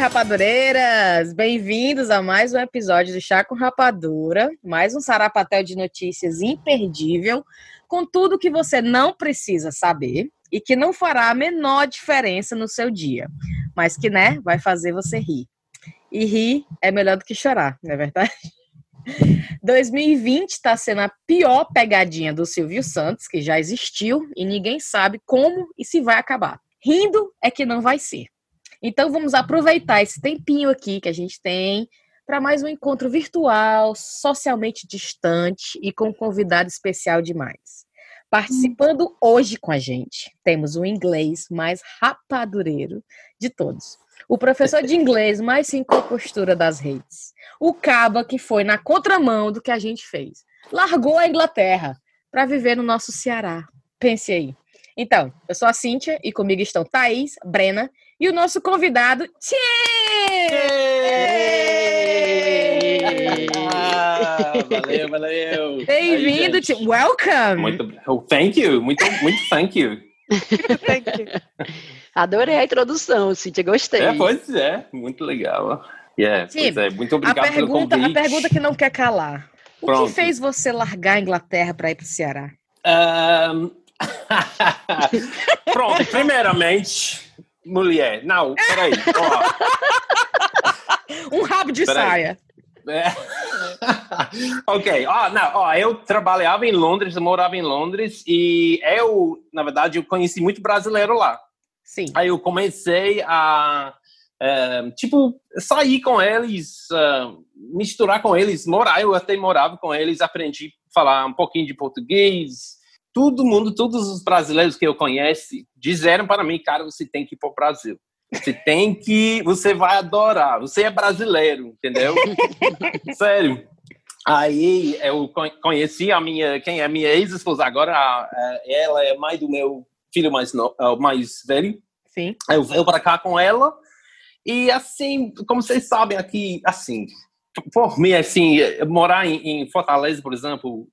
rapadureiras! Bem-vindos a mais um episódio do Chá com Rapadura, mais um sarapatel de notícias imperdível, com tudo que você não precisa saber e que não fará a menor diferença no seu dia, mas que, né, vai fazer você rir. E rir é melhor do que chorar, não é verdade? 2020 está sendo a pior pegadinha do Silvio Santos, que já existiu, e ninguém sabe como e se vai acabar. Rindo é que não vai ser. Então vamos aproveitar esse tempinho aqui que a gente tem para mais um encontro virtual, socialmente distante e com um convidado especial demais. Participando hoje com a gente, temos o inglês mais rapadureiro de todos. O professor de inglês mais sem compostura das redes. O caba que foi na contramão do que a gente fez. Largou a Inglaterra para viver no nosso Ceará. Pense aí. Então, eu sou a Cíntia e comigo estão Thaís, Brena e o nosso convidado, Tim! Ah, valeu, valeu. Bem-vindo. Welcome. Muito, oh, thank you. Muito, muito thank you. thank you. Adorei a introdução, Cíntia, gostei. É, pois é, muito legal. Yeah, pois é, muito obrigado a pergunta, pelo convite. A pergunta que não quer calar. O Pronto. que fez você largar a Inglaterra para ir para o Ceará? Um... Pronto, primeiramente, mulher. Não, peraí. Ó. um rabo de peraí. saia. É. ok, ó, não, ó, eu trabalhava em Londres, eu morava em Londres e eu, na verdade, eu conheci muito brasileiro lá. Sim. Aí eu comecei a, é, tipo, sair com eles, uh, misturar com eles, morar. Eu até morava com eles, aprendi a falar um pouquinho de português, todo mundo, todos os brasileiros que eu conheço, disseram para mim, cara, você tem que ir para o Brasil. Você tem que, você vai adorar. Você é brasileiro, entendeu? Sério. Aí eu conheci a minha, quem é minha ex-esposa agora, ela é mãe do meu filho mais no, mais velho. Sim. Eu venho para cá com ela e assim, como vocês sabem aqui, assim, por mim assim, morar em, em Fortaleza, por exemplo,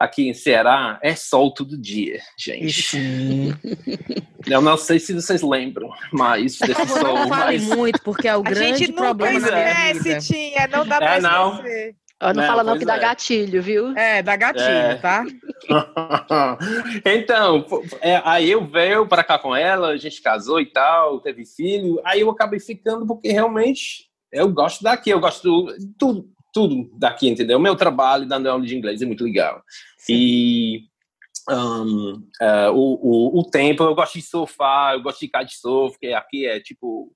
aqui em Ceará é sol todo dia, gente. Eu não sei se vocês lembram, mas desse sol. Não fale mas... muito, porque é o a grande problema da minha vida. Tinha, não dá pra é, não. esquecer. não, não fala não que dá é. gatilho, viu? É, dá gatilho, é. tá? então, é, aí eu veio para cá com ela, a gente casou e tal, teve filho, aí eu acabei ficando porque realmente eu gosto daqui, eu gosto de tudo, tudo daqui, entendeu? O meu trabalho dando aula de inglês é muito legal. Sim. E um, uh, o, o, o tempo, eu gosto de surfar, eu gosto de kitesurf, que aqui é tipo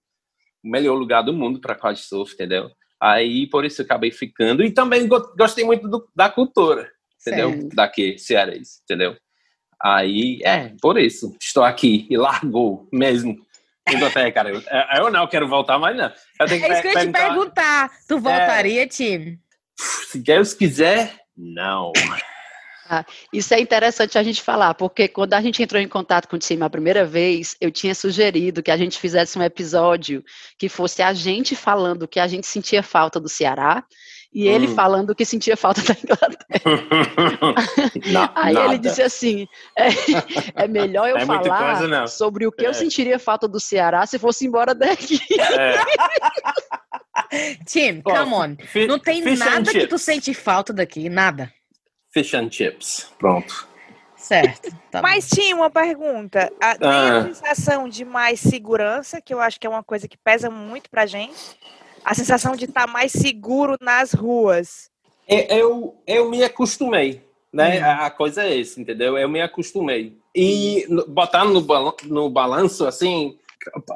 o melhor lugar do mundo para kitesurf, entendeu? Aí por isso eu acabei ficando. E também gostei muito do, da cultura, entendeu? Certo. Daqui, cearense, entendeu? Aí, é, por isso, estou aqui e largou mesmo. Inglaterra, cara. Eu, eu não quero voltar mais, não. Eu tenho que é isso que eu ia te perguntar. Tu voltaria, é, time? Se Deus quiser, não. Ah, isso é interessante a gente falar, porque quando a gente entrou em contato com o time a primeira vez, eu tinha sugerido que a gente fizesse um episódio que fosse a gente falando que a gente sentia falta do Ceará e ele hum. falando que sentia falta da Inglaterra. Não, Aí nada. ele disse assim: é, é melhor eu é falar coisa, sobre o que é. eu sentiria falta do Ceará se fosse embora daqui. É. Tim, come on. Não tem nada que tu sente falta daqui, nada fish and chips. Pronto. Certo. Tá Mas tinha uma pergunta. A, tem ah. a sensação de mais segurança, que eu acho que é uma coisa que pesa muito pra gente. A sensação de estar tá mais seguro nas ruas. Eu, eu me acostumei, né? Hum. A coisa é essa, entendeu? Eu me acostumei. E botar no, no balanço, assim,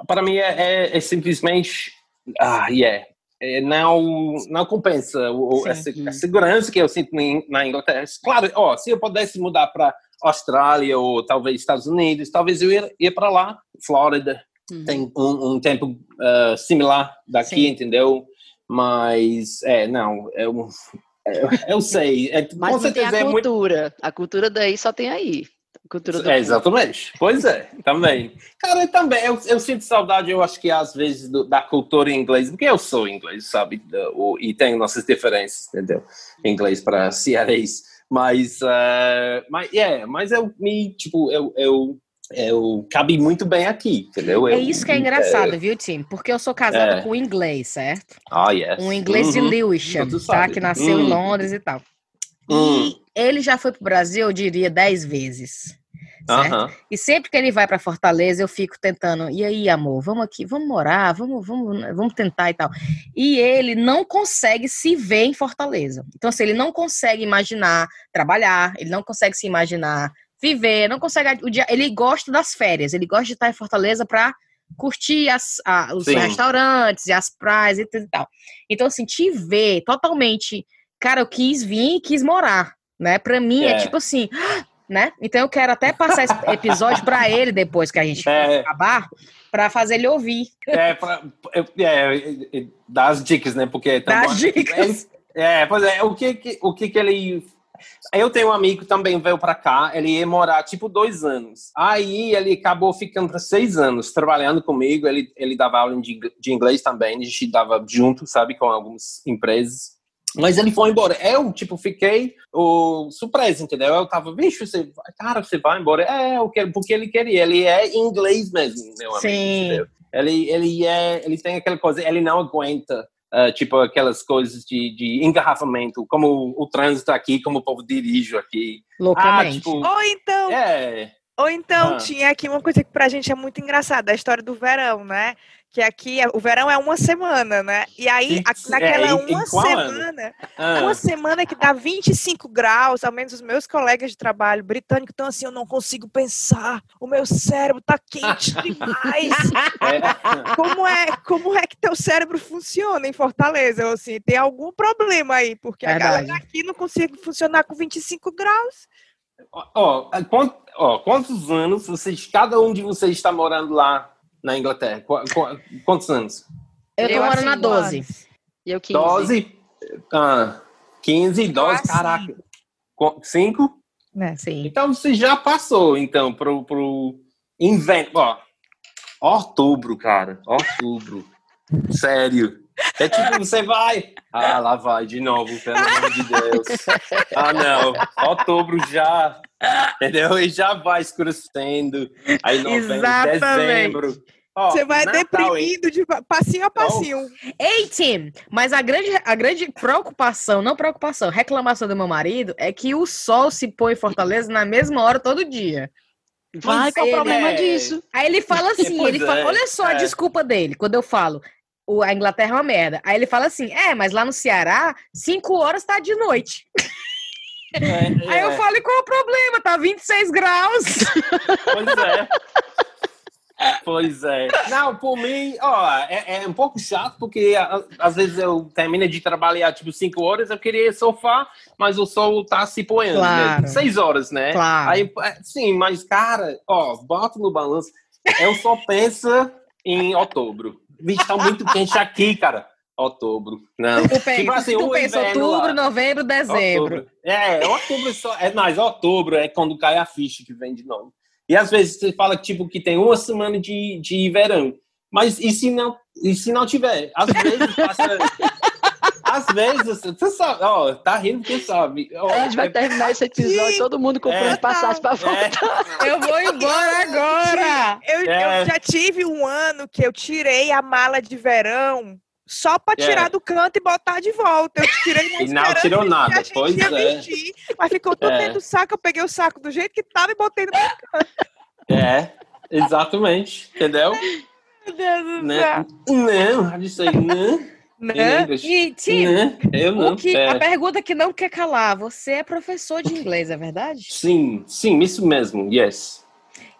para mim é, é, é simplesmente. Ah, yeah é, não, não compensa o, a, a, segurança que eu sinto na Inglaterra. Claro, ó, se eu pudesse mudar para Austrália ou talvez Estados Unidos, talvez eu ia, ia para lá, Flórida. Uhum. Tem um, um tempo uh, similar daqui, Sim. entendeu? Mas, é, não, eu, eu, eu sei. É, Mas com certeza tem a cultura. É muito... A cultura daí só tem aí. Cultura do é, exatamente. Pois é, também. Cara, eu também, eu, eu, sinto saudade, eu acho que às vezes, do, da cultura inglesa, porque eu sou inglês, sabe? O, e tenho nossas diferenças, entendeu? Inglês para cearês. Mas, uh, mas, yeah, mas eu me, tipo, eu, eu eu cabe muito bem aqui, entendeu? É isso que é engraçado, viu, Tim? Porque eu sou casada É. com um inglês, certo? Ah, yes. Um inglês de Uhum. Lewisham, Tu tá? sabe. Que nasceu em Hum. Londres e tal. Hum. E ele já foi pro Brasil, eu diria, dez vezes. Certo? E sempre que ele vai para Fortaleza, eu fico tentando. E aí, amor, vamos aqui, vamos morar, vamos, vamos, vamos tentar e tal. E ele não consegue se ver em Fortaleza. Então, assim, ele não consegue imaginar trabalhar, ele não consegue se imaginar viver, não consegue. O dia, ele gosta das férias, ele gosta de estar em Fortaleza para curtir as, a- os Sim. restaurantes e as praias e tudo e tal. Então, assim, te ver totalmente. Cara, eu quis vir e quis morar, né? Pra mim é, É. tipo assim, né? Então eu quero até passar esse episódio pra ele depois que a gente É. acabar, pra fazer ele ouvir. É, pra, é, é, é, dá as dicas, né? Porque Dá também- as dicas. É, pois é, o que que, o que que ele... Eu tenho um amigo que também veio pra cá, ele ia morar, tipo, dois anos. Aí ele acabou ficando para seis anos, trabalhando comigo, ele, ele dava aula de, ing- de inglês também, a gente dava junto, sabe, com algumas empresas. Mas ele foi embora. Eu, tipo, fiquei o, surpreso, entendeu? Eu tava, bicho, você, vai- cara, você vai embora? É, eu quero, porque ele queria. Ele é inglês mesmo, meu amigo, Sim. Ele, ele, é, ele tem aquela coisa, ele não aguenta, ah, tipo, aquelas coisas de, de engarrafamento, como o, o trânsito aqui, como o povo dirige aqui. Ah, Loucamente. tipo, Ou então, é, ou então Ah. tinha aqui uma coisa que pra gente é muito engraçada, a história do verão, né? Que aqui é- o verão é uma semana, né? E aí, a- sim. naquela É, uma semana, ah, uma semana que dá 25 graus, ao menos os meus colegas de trabalho britânicos estão assim, eu não consigo pensar, o meu cérebro tá quente demais. é, Como é, como é que teu cérebro funciona em Fortaleza? Eu, assim, tem algum problema aí, porque a Verdade. galera aqui não consegue funcionar com 25 graus. Ó, quant- ó, quantos anos vocês, cada um de vocês está morando lá na Inglaterra? Qu- qu- quantos anos? eu tô Eu, morando na assim, 12. anos. E eu 15. 12? Ah, 15, 12, assim. caraca. 5? Né? Sim. Então você já passou, então, pro, pro inverno. Ó, outubro, cara. Outubro. Sério. É tipo, você vai. Ah, lá vai de novo, pelo amor de Deus. Ah, não. Outubro já. Entendeu? E já vai escurecendo. Aí novembro, Exatamente. dezembro. Ó, Você vai Natal, hein? deprimindo de pa- passinho a passinho. Ei, Tim, mas a grande, a grande preocupação, não preocupação, reclamação do meu marido é que o sol se põe em Fortaleza na mesma hora todo dia. Vai, Pois qual o é, problema né? disso? Aí ele fala assim, ele fala, é, olha só a é. desculpa dele, quando eu falo, o, a Inglaterra é uma merda. Aí ele fala assim, é, mas lá no Ceará, 5 horas tá de noite. É, Aí eu é, falo, e qual é o problema? Tá 26 graus. Pois é. Pois é. Não, por mim, ó, é, é um pouco chato, porque a- às vezes eu termino de trabalhar tipo 5 horas, eu queria sofá, mas o sol tá se poendo. Claro. 6 horas, né? Claro. Aí, é, sim, mas, cara, ó, bota no balanço. Eu só penso em outubro. Bicho, tá muito quente aqui, cara. Outubro. Não. Tu, pe- Tipo assim, tu pensa outubro, lá. novembro, dezembro. Outubro. É, outubro só. É, mas outubro é quando cai a ficha que vem de novo. E às vezes você fala tipo, que tem uma semana de, de verão. Mas e se não, e se não tiver? Às vezes passa. às vezes, você sabe, ó, tá rindo porque sabe. Ó, A gente vai é- terminar esse episódio, Sim. todo mundo comprando É. passagem pra voltar. é, Eu vou embora agora. Eu, É. eu já tive um ano que eu tirei a mala de verão só pra tirar É. do canto e botar de volta. Eu tirei na E não tirou nada, pois é. vestir, mas ficou tudo É. dentro do saco. Eu peguei o saco do jeito que tava e botei no canto. é, exatamente. Entendeu? Meu Deus do Né? céu. Não, disse aí, não. Né? Inglês. E, Tim, Não, eu não. que, É. a pergunta que não quer calar, você é professor de inglês, é verdade? Sim, sim, isso mesmo, yes.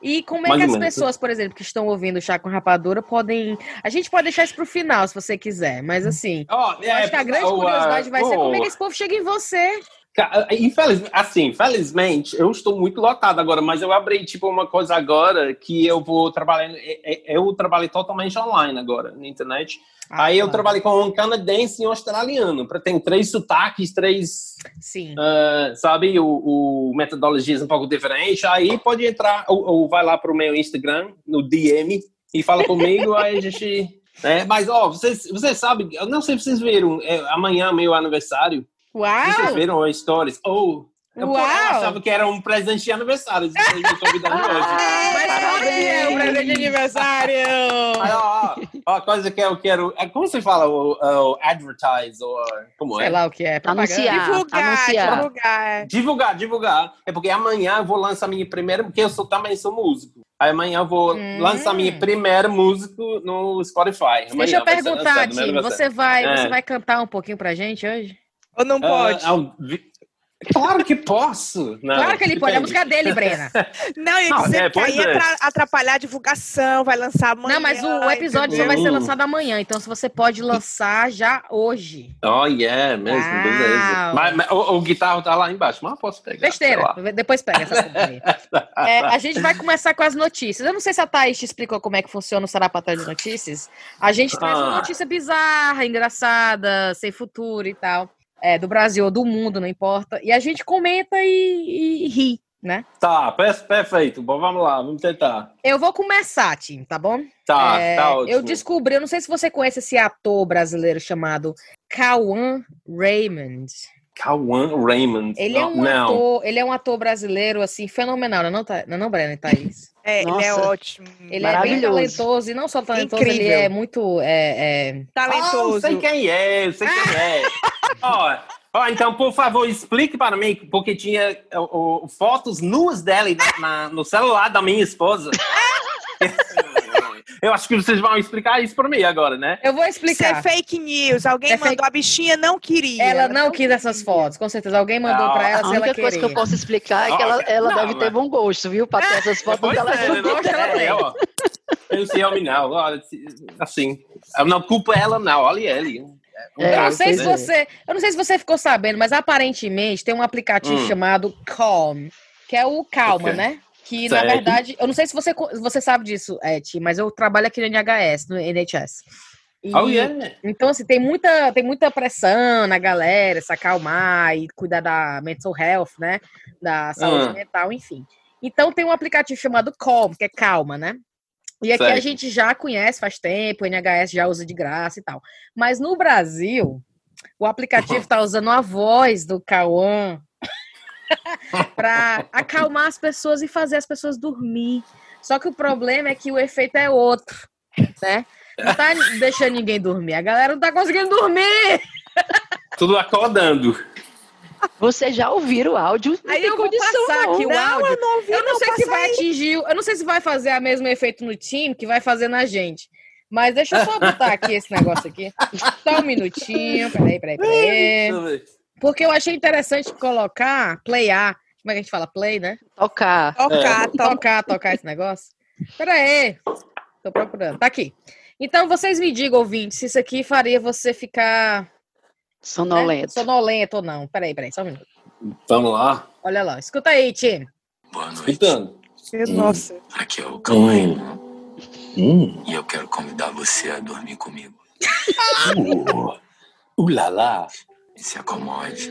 E como é Mais que as menos. pessoas, por exemplo, que estão ouvindo o Chá com Rapadura podem... A gente pode deixar isso pro final, se você quiser, mas assim... Ó, Eu acho que a grande curiosidade vai ser como é que esse povo chega em você. Infelizmente, assim, felizmente, eu estou muito lotado agora, mas eu abri, tipo, uma coisa agora que eu vou trabalhar, eu trabalho totalmente online agora, na internet. Ah, Aí eu claro. trabalho com um canadense e um australiano, para ter três sotaques, três, Sim. ah, sabe, o, o metodologias um pouco diferentes. Aí pode entrar, ou, ou vai lá para o meu Instagram, no DM, e fala comigo, aí a gente... né? Mas, ó, vocês, vocês sabem, eu não sei se vocês viram, é, amanhã é meu aniversário, vocês Uau! viram as stories? Oh, Eu, Uau! eu achava que era um presente de aniversário. Vocês me convidando hoje. Mas qual que é o presente de aniversário? Aí, ó, ó, a coisa que eu quero. é, Como você fala? O, o advertise? Ou, como Sei é? lá o que é. propaganda. Anunciar. Divulgar, anunciar. divulgar. é. Divulgar, divulgar. É porque amanhã eu vou lançar minha primeira, porque eu sou, também sou músico. Aí amanhã eu vou Hum. lançar minha primeira música no Spotify. Deixa Amanhã eu vai ser perguntar? Tim, você vai, É. você vai cantar um pouquinho pra gente hoje? Ou não pode? Ah, ah, vi- Claro que posso. Não, claro que ele pode, é a música dele, Brena. Não, eu ia Não, dizer é, que aí é é. pra atrapalhar a divulgação, vai lançar amanhã. Não, mas o episódio só vai ser lançado amanhã, então se você pode lançar já hoje. Oh, yeah, mesmo, Uau. beleza. Mas, mas o, o guitarro tá lá embaixo, mas eu posso pegar. Besteira, depois pega essa. É, a gente vai começar com as notícias. Eu não sei se a Thaís te explicou como é que funciona o Sarapatel de Notícias. A gente traz uma Ah. notícia bizarra, engraçada, sem futuro e tal. É, do Brasil ou do mundo, não importa. E a gente comenta e, e ri, né? Tá, per- perfeito. Bom, vamos lá, vamos tentar. Eu vou começar, Tim, tá bom? Tá, É, tá ótimo. eu descobri, eu não sei se você conhece esse ator brasileiro chamado Cauã Raymond. Cauã Raymond. Ele não, é um não. ator, ele é um ator brasileiro assim fenomenal, não, é não tá, não, é não Breno, Thaís. É, ele é Nossa. ótimo. Ele é bem talentoso e não só talentoso, ele Incrível. é muito é, é, eu talentoso. sei quem é, eu sei quem é. Ó, ó, então, por favor, explique para mim, porque tinha ó, fotos nuas dela na- na- no celular da minha esposa. eu acho que vocês vão explicar isso para mim agora, né? Eu vou Isso é explicar. fake news. Alguém É mandou, fake- a bichinha não queria. Ela não quis essas fotos, com certeza. Alguém mandou Ah, pra ela A se ela única coisa que eu querer. posso explicar é que ela, ela não, deve ter mas- bom gosto, viu? Pra ter essas fotos Pois dela. é, né? gosto, ela tem. É, ó. Eu sei, homem, não. Olha, assim, eu não culpo ela, não. Olha ele. É, Eu não sei se você, eu não sei se você ficou sabendo, mas aparentemente tem um aplicativo Hum. chamado Calm, que é o Calma, Ok. né? Que na verdade, eu não sei se você você sabe disso, Eti, mas eu trabalho aqui no NHS, no NHS. E- Oh, yeah. Então, assim, tem muita, tem muita pressão na galera, se acalmar e cuidar da mental health, né? Da saúde Ah. mental, enfim. Então, tem um aplicativo chamado Calm, que é calma, né? E aqui a Certo. gente já conhece faz tempo, o NHS já usa de graça e tal. Mas no Brasil, o aplicativo está usando a voz do Cauã para acalmar as pessoas e fazer as pessoas dormir. Só que o problema é que o efeito é outro, né? Não tá deixando ninguém dormir. A galera não tá conseguindo dormir. Tudo acordando. Vocês já ouviram o áudio? Não Aí tem eu vou condição, passar não. aqui o Não, áudio. eu não ouvi, Eu não, não, sei se vai aí. atingir, eu não sei se vai fazer o mesmo efeito no time que vai fazer na gente. Mas deixa eu só botar aqui esse negócio aqui. Só um minutinho. Peraí, peraí, peraí. Porque eu achei interessante colocar, playar. Como é que a gente fala? Play, né? Tocar. Tocar, É. tocar. Tocar, esse negócio. Peraí. Tô procurando. Tá aqui. Então, vocês me digam, ouvinte, se isso aqui faria você ficar né, Sonolento. sonolento ou não. Peraí, peraí, só um minuto. Vamos lá. Olha lá. Escuta aí, Tim. Boa noite. Escutando. Nossa. Aqui é o Raymond, Hum. e eu quero convidar você a dormir comigo. Uh, uh, lá, lá. Se acomode.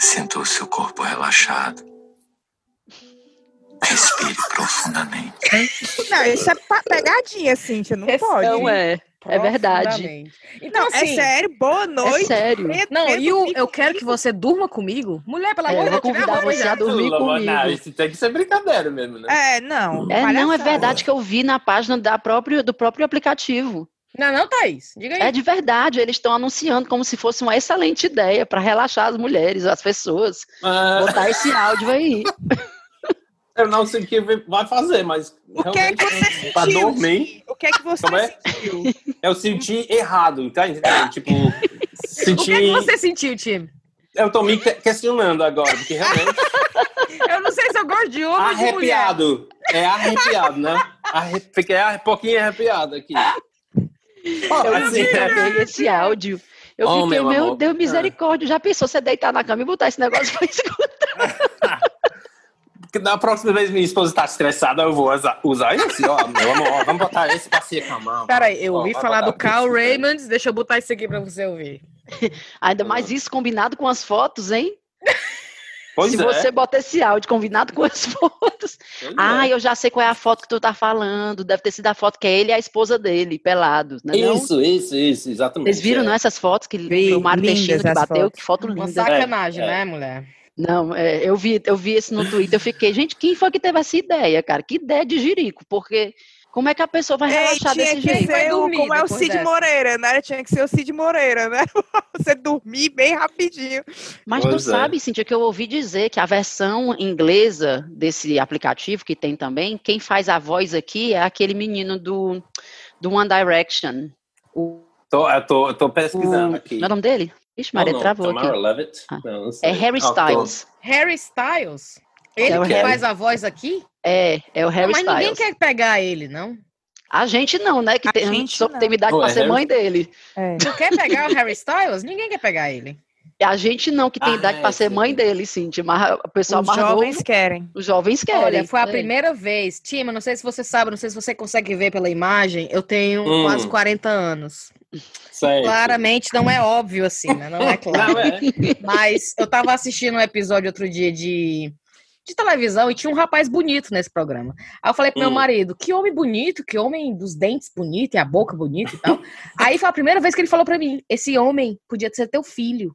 Sinta o seu corpo relaxado. Respire profundamente. Não, isso é pegadinha, Cíntia. Não Esse pode. Não é. É verdade. Então, Não, assim. é sério. Boa É noite. sério. Venha- Não, e o, dormir eu quero que você durma comigo. Mulher, pelo É, amor eu de vou Deus, convidar você a dormir amor- comigo. Não, isso tem que ser brincadeira mesmo, né? É, não. É, não, é verdade que eu vi na página da próprio, do próprio aplicativo. Não, não, Thaís. Diga aí. É de verdade, eles estão anunciando como se fosse uma excelente ideia para relaxar as mulheres, as pessoas. Ah, Botar esse áudio aí. eu não sei o que vai fazer, mas. O que é que você realmente, Pra sentiu? dormir? O que é que você Como é? sentiu? eu senti errado, tá entendendo? Tipo, O que, é senti. que você sentiu, Tim? Eu tô me que- questionando agora, porque realmente. Eu não sei se eu gosto de homem ou de mulher. arrepiado. É arrepiado, né? Arre... Fiquei um pouquinho arrepiado aqui. Eu Assim, vi é. também esse áudio. Eu Oh, fiquei, meu meu, amor. Deus, misericórdia. Já pensou você deitar na cama e botar esse negócio pra escutar? Da próxima vez minha esposa tá estressada, eu vou usar, esse, ó, meu amor, ó, vamos botar esse pra se acalmar. Peraí, eu Ó, ouvi vai falar do Carl né? Raymond. Deixa eu botar isso aqui pra você ouvir. Ainda mais isso combinado com as fotos, hein? Pois Se é. você bota esse áudio combinado com as fotos. pois Ah, é. eu já sei qual é a foto que tu tá falando. Deve ter sido a foto que é ele e a esposa dele, pelados, né? não? Isso, isso, isso, exatamente. Vocês viram, é. não, essas fotos que Vi, o Mário Teixeira que bateu? fotos. Que foto Uma linda. sacanagem, É, é. né, mulher? Não, é, eu vi, eu vi esse no Twitter, eu fiquei, gente, quem foi que teve essa ideia, cara? Que ideia de jirico, porque como é que a pessoa vai Ei, relaxar tinha desse que jeito? Ser o, dormir como é o Cid dessa. Moreira, né? Tinha que ser o Cid Moreira, né? Você dormir bem rapidinho. Mas tu Pois é. sabe, Cintia, que eu ouvi dizer que a versão inglesa desse aplicativo que tem também, quem faz a voz aqui é aquele menino do, do One Direction. O, Tô, eu tô, eu tô pesquisando o, aqui. não é o nome dele? Ixi, Maria, Não, não, travou Tamara aqui. Levitt? Ah. Não, não. É Harry Ah, Styles. Harry Styles? Ele É que Harry. faz a voz aqui? É, é o Harry Não, mas ninguém Styles. quer pegar ele, não. A gente não, né? Que A tem, gente só não. tem idade Pô, pra é ser Harry- mãe dele. É. Tu quer pegar o Harry Styles? Ninguém quer pegar ele. A gente não, que tem Ah, idade é, pra ser mãe dele, Cintia. Mas o pessoal Os mais jovens novo, querem. os jovens querem. Olha, foi a É. primeira vez. Tima, não sei se você sabe, não sei se você consegue ver pela imagem. Eu tenho Hum. quase 40 anos. Certo. Claramente não é óbvio assim, né? Não é claro. Não, é. Mas eu tava assistindo um episódio outro dia de, de televisão e tinha um rapaz bonito nesse programa. Aí eu falei pro meu Hum. marido, que homem bonito, que homem dos dentes bonito e a boca bonita e tal. Aí foi a primeira vez que ele falou pra mim, esse homem podia ser teu filho.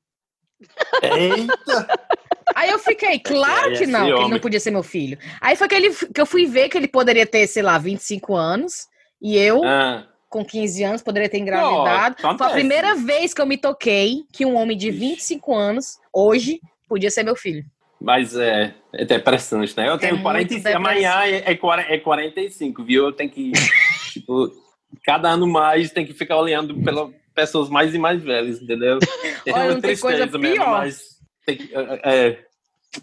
Eita! Aí eu fiquei, claro Aí, que não, que ele não podia ser meu filho. Aí foi que, ele, que eu fui ver que ele poderia ter, sei lá, 25 anos. E eu, Ah, com 15 anos, poderia ter engravidado. Pô, Foi a primeira vez que eu me toquei que um homem de Ixi. 25 anos, hoje, podia ser meu filho. Mas é, é depressante, né? Eu tenho muito 45, depressante. amanhã é, é, 40 é 45, viu? Eu tenho que, tipo, cada ano mais tem que ficar olhando pelas pessoas mais e mais velhas, entendeu? É Olha, uma não tem coisa tristeza mesmo, pior. mas tem que- é, é,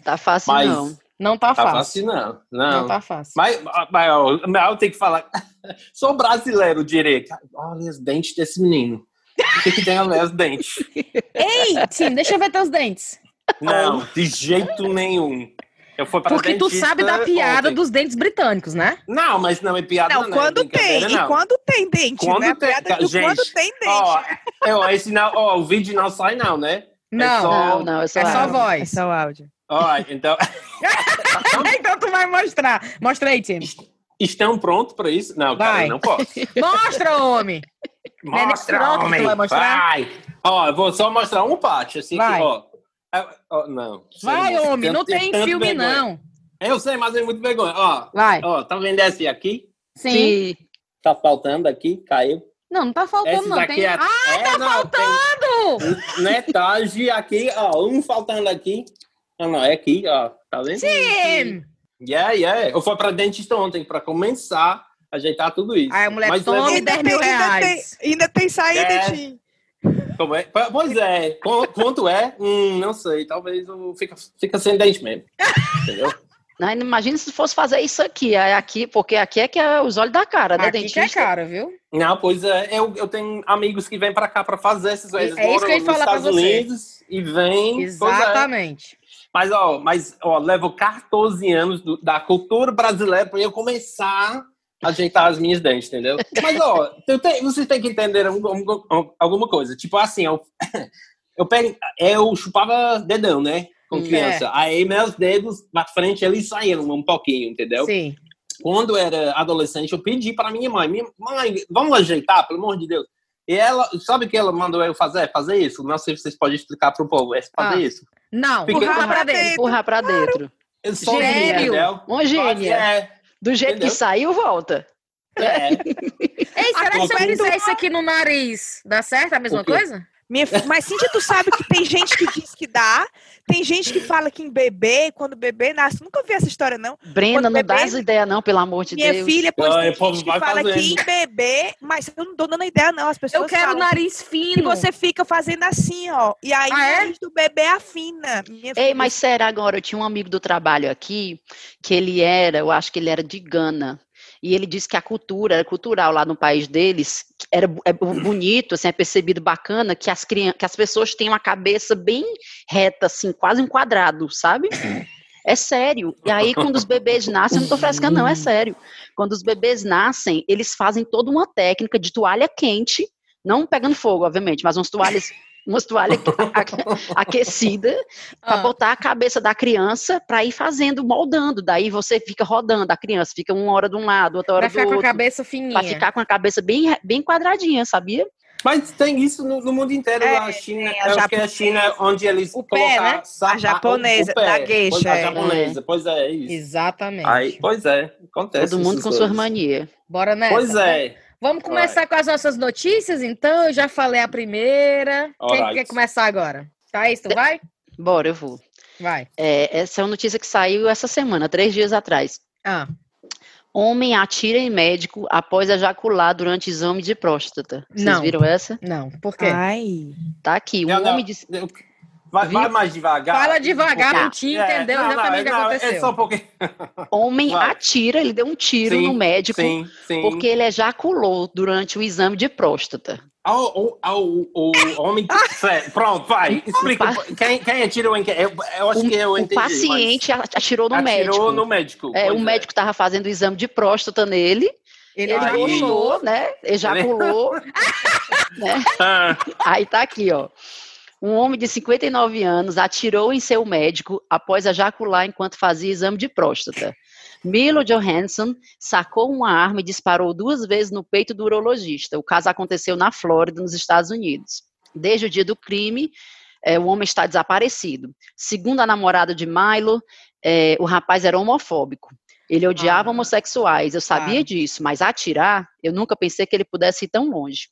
Tá fácil, mas não. Não tá, tá fácil. fácil não. Não. Não. tá fácil. Mas, mas ó, mas eu tenho que falar. Sou brasileiro direito. Olha os dentes desse menino. O que, que tem a os dentes? Ei, Tim, deixa eu ver teus dentes. Não, de jeito nenhum. Eu fui para Porque tu sabe da piada dos dentes britânicos, né? Não, mas não é piada. Não, Não, quando é tem. E não. quando tem dente, Quando né? tem- Piada do gente, quando tem dente. Ó, ó, esse não, ó, o vídeo não sai, não, né? Não. só- Não, não, é só, É só voz. É só o áudio. Ó, então. então tu vai mostrar. Mostra aí, Tim. Estão prontos para isso? Não, cara, Vai. eu não posso. Mostra, homem. É Mostra, homem. vai mostrar? Vai. Ó, eu vou só mostrar um parte, assim, Vai. que, ó. É, ó, não. Vai, Sério, homem. Não tem tanto filme, vergonha. não. Eu sei, mas é muito vergonha. Ó, Vai. ó, tá vendo esse aqui? Sim. Sim. Tá faltando aqui, caiu. Não, não tá faltando, não. Tem... é. Ah, é, não, faltando! Tem metade aqui, ó. Um faltando aqui. Não, não, é aqui, ó. Tá vendo? Tim! Yeah, yeah. Eu fui pra dentista ontem pra começar a ajeitar tudo isso. Aí a mulher Mas toma leva- e 10 mil tem, ainda, tem, reais. ainda tem saída, É. Tim. Como é? Pois é. Qu- Quanto é? Hum, não sei. Talvez eu fica, fica sem dente mesmo. Entendeu? Não, imagina se fosse fazer isso aqui, aí aqui, porque aqui é que é os olhos da cara, né, Aqui que é dentista? caro, viu? Não, pois é. Eu, eu tenho amigos que vêm pra cá pra fazer essas coisas. É isso que eu ia Moram nos falar pra Estados você. Unidos e vêm. é. Exatamente. Mas, ó, mas, ó, levo 14 anos do- da cultura brasileira para eu começar ajeitar as minhas dentes, entendeu? Mas, ó, eu tenho- você tem que entender algum- algum- alguma coisa. Tipo assim, eu, eu, pego, eu chupava dedão, né? Com Hum. criança. Aí meus dedos pra frente, eles saíram um pouquinho, entendeu? Sim. Quando eu era adolescente, eu pedi para minha mãe, minha mãe, vamos ajeitar, pelo amor de Deus. E ela, sabe o que ela mandou eu fazer? Fazer isso? Não sei se vocês podem explicar pro povo, é fazer Ah. isso. Não, empurrar pra dentro. Empurrar pra dentro. Eu sou Gênio. entendeu? Uma gênia. É, Do jeito Entendeu? que saiu, volta. é. Ei, será que se eu fizer isso aqui no nariz, dá certo a mesma coisa? Minha Mas, Cíntia, tu sabe que tem gente que diz que dá, tem gente que fala que em bebê, quando o bebê nasce, nunca vi essa história, não. Brenda, Quando não dá bebê- essa ideia não, pelo amor de Minha Deus. filha, pois Ai, tem o gente que fala que em bebê, mas eu não tô dando ideia, não. As pessoas Eu quero falam nariz fino. você fica fazendo assim, ó. E aí Ah, o é? nariz do bebê afina. Minha Ei, filha, mas sério, agora, eu tinha um amigo do trabalho aqui, que ele era, eu acho que ele era de Gana, e ele disse que a cultura, era cultural lá no país deles, era é bonito, assim, é percebido bacana, que as, crian- que as pessoas têm uma cabeça bem reta, assim, quase um quadrado, sabe? É sério. E aí, quando os bebês nascem, eu não tô frescando, não, é sério. Quando os bebês nascem, eles fazem toda uma técnica de toalha quente, não pegando fogo, obviamente, mas umas toalhas, umas toalhas aquecidas, para Ah. botar a cabeça da criança para ir fazendo, moldando. Daí você fica rodando, a criança fica uma hora de um lado, outra hora Pra do ficar com a outro. cabeça fininha. Pra ficar com a cabeça bem, bem quadradinha, sabia? Mas tem isso no, no mundo inteiro. É, a China, eu acho que é a China onde eles O pé, colocam né? sa- A japonesa, o pé. da geisha, Pois, A é. japonesa, pois é, é isso. Exatamente. Aí, pois é, acontece. Todo mundo com suas coisas. manias. Bora nessa. Pois é. Vamos começar com as nossas notícias, então. Eu já falei a primeira. Quem Alright. quer começar agora? Thaís, tu vai? Bora, eu vou. Vai. É, essa é uma notícia que saiu essa semana, três dias atrás. Ah, Homem atira em médico após ejacular durante exame de próstata. Vocês Não. viram essa? não. Por quê? Ai. Tá aqui. Um Não, não, homem de. Vai, vai mais devagar. Fala devagar, Tá. não te É, entendeu não, exatamente o que aconteceu. É só porque. Homem Vai. atira, ele deu um tiro Sim, no médico Sim, sim. porque ele ejaculou durante o exame de próstata. O, o, o, o homem. Pronto, vai. Explica. Quem, quem atirou em quem? Eu, eu acho O, que eu o entendi. mas paciente a- atirou no atirou médico. no médico. É, o médico estava fazendo o exame de próstata nele, Ele ele Aí- gostou, né? Ejaculou. né? Ah, Aí tá aqui, ó. Um homem de 59 anos atirou em seu médico após ejacular enquanto fazia exame de próstata. Milo Johansson sacou uma arma e disparou duas vezes no peito do urologista. O caso aconteceu na Flórida, nos Estados Unidos. Desde o dia do crime, eh, o homem está desaparecido. Segundo a namorada de Milo, eh, o rapaz era homofóbico. Ele odiava Ah. homossexuais, eu sabia Ah. disso, mas atirar, eu nunca pensei que ele pudesse ir tão longe.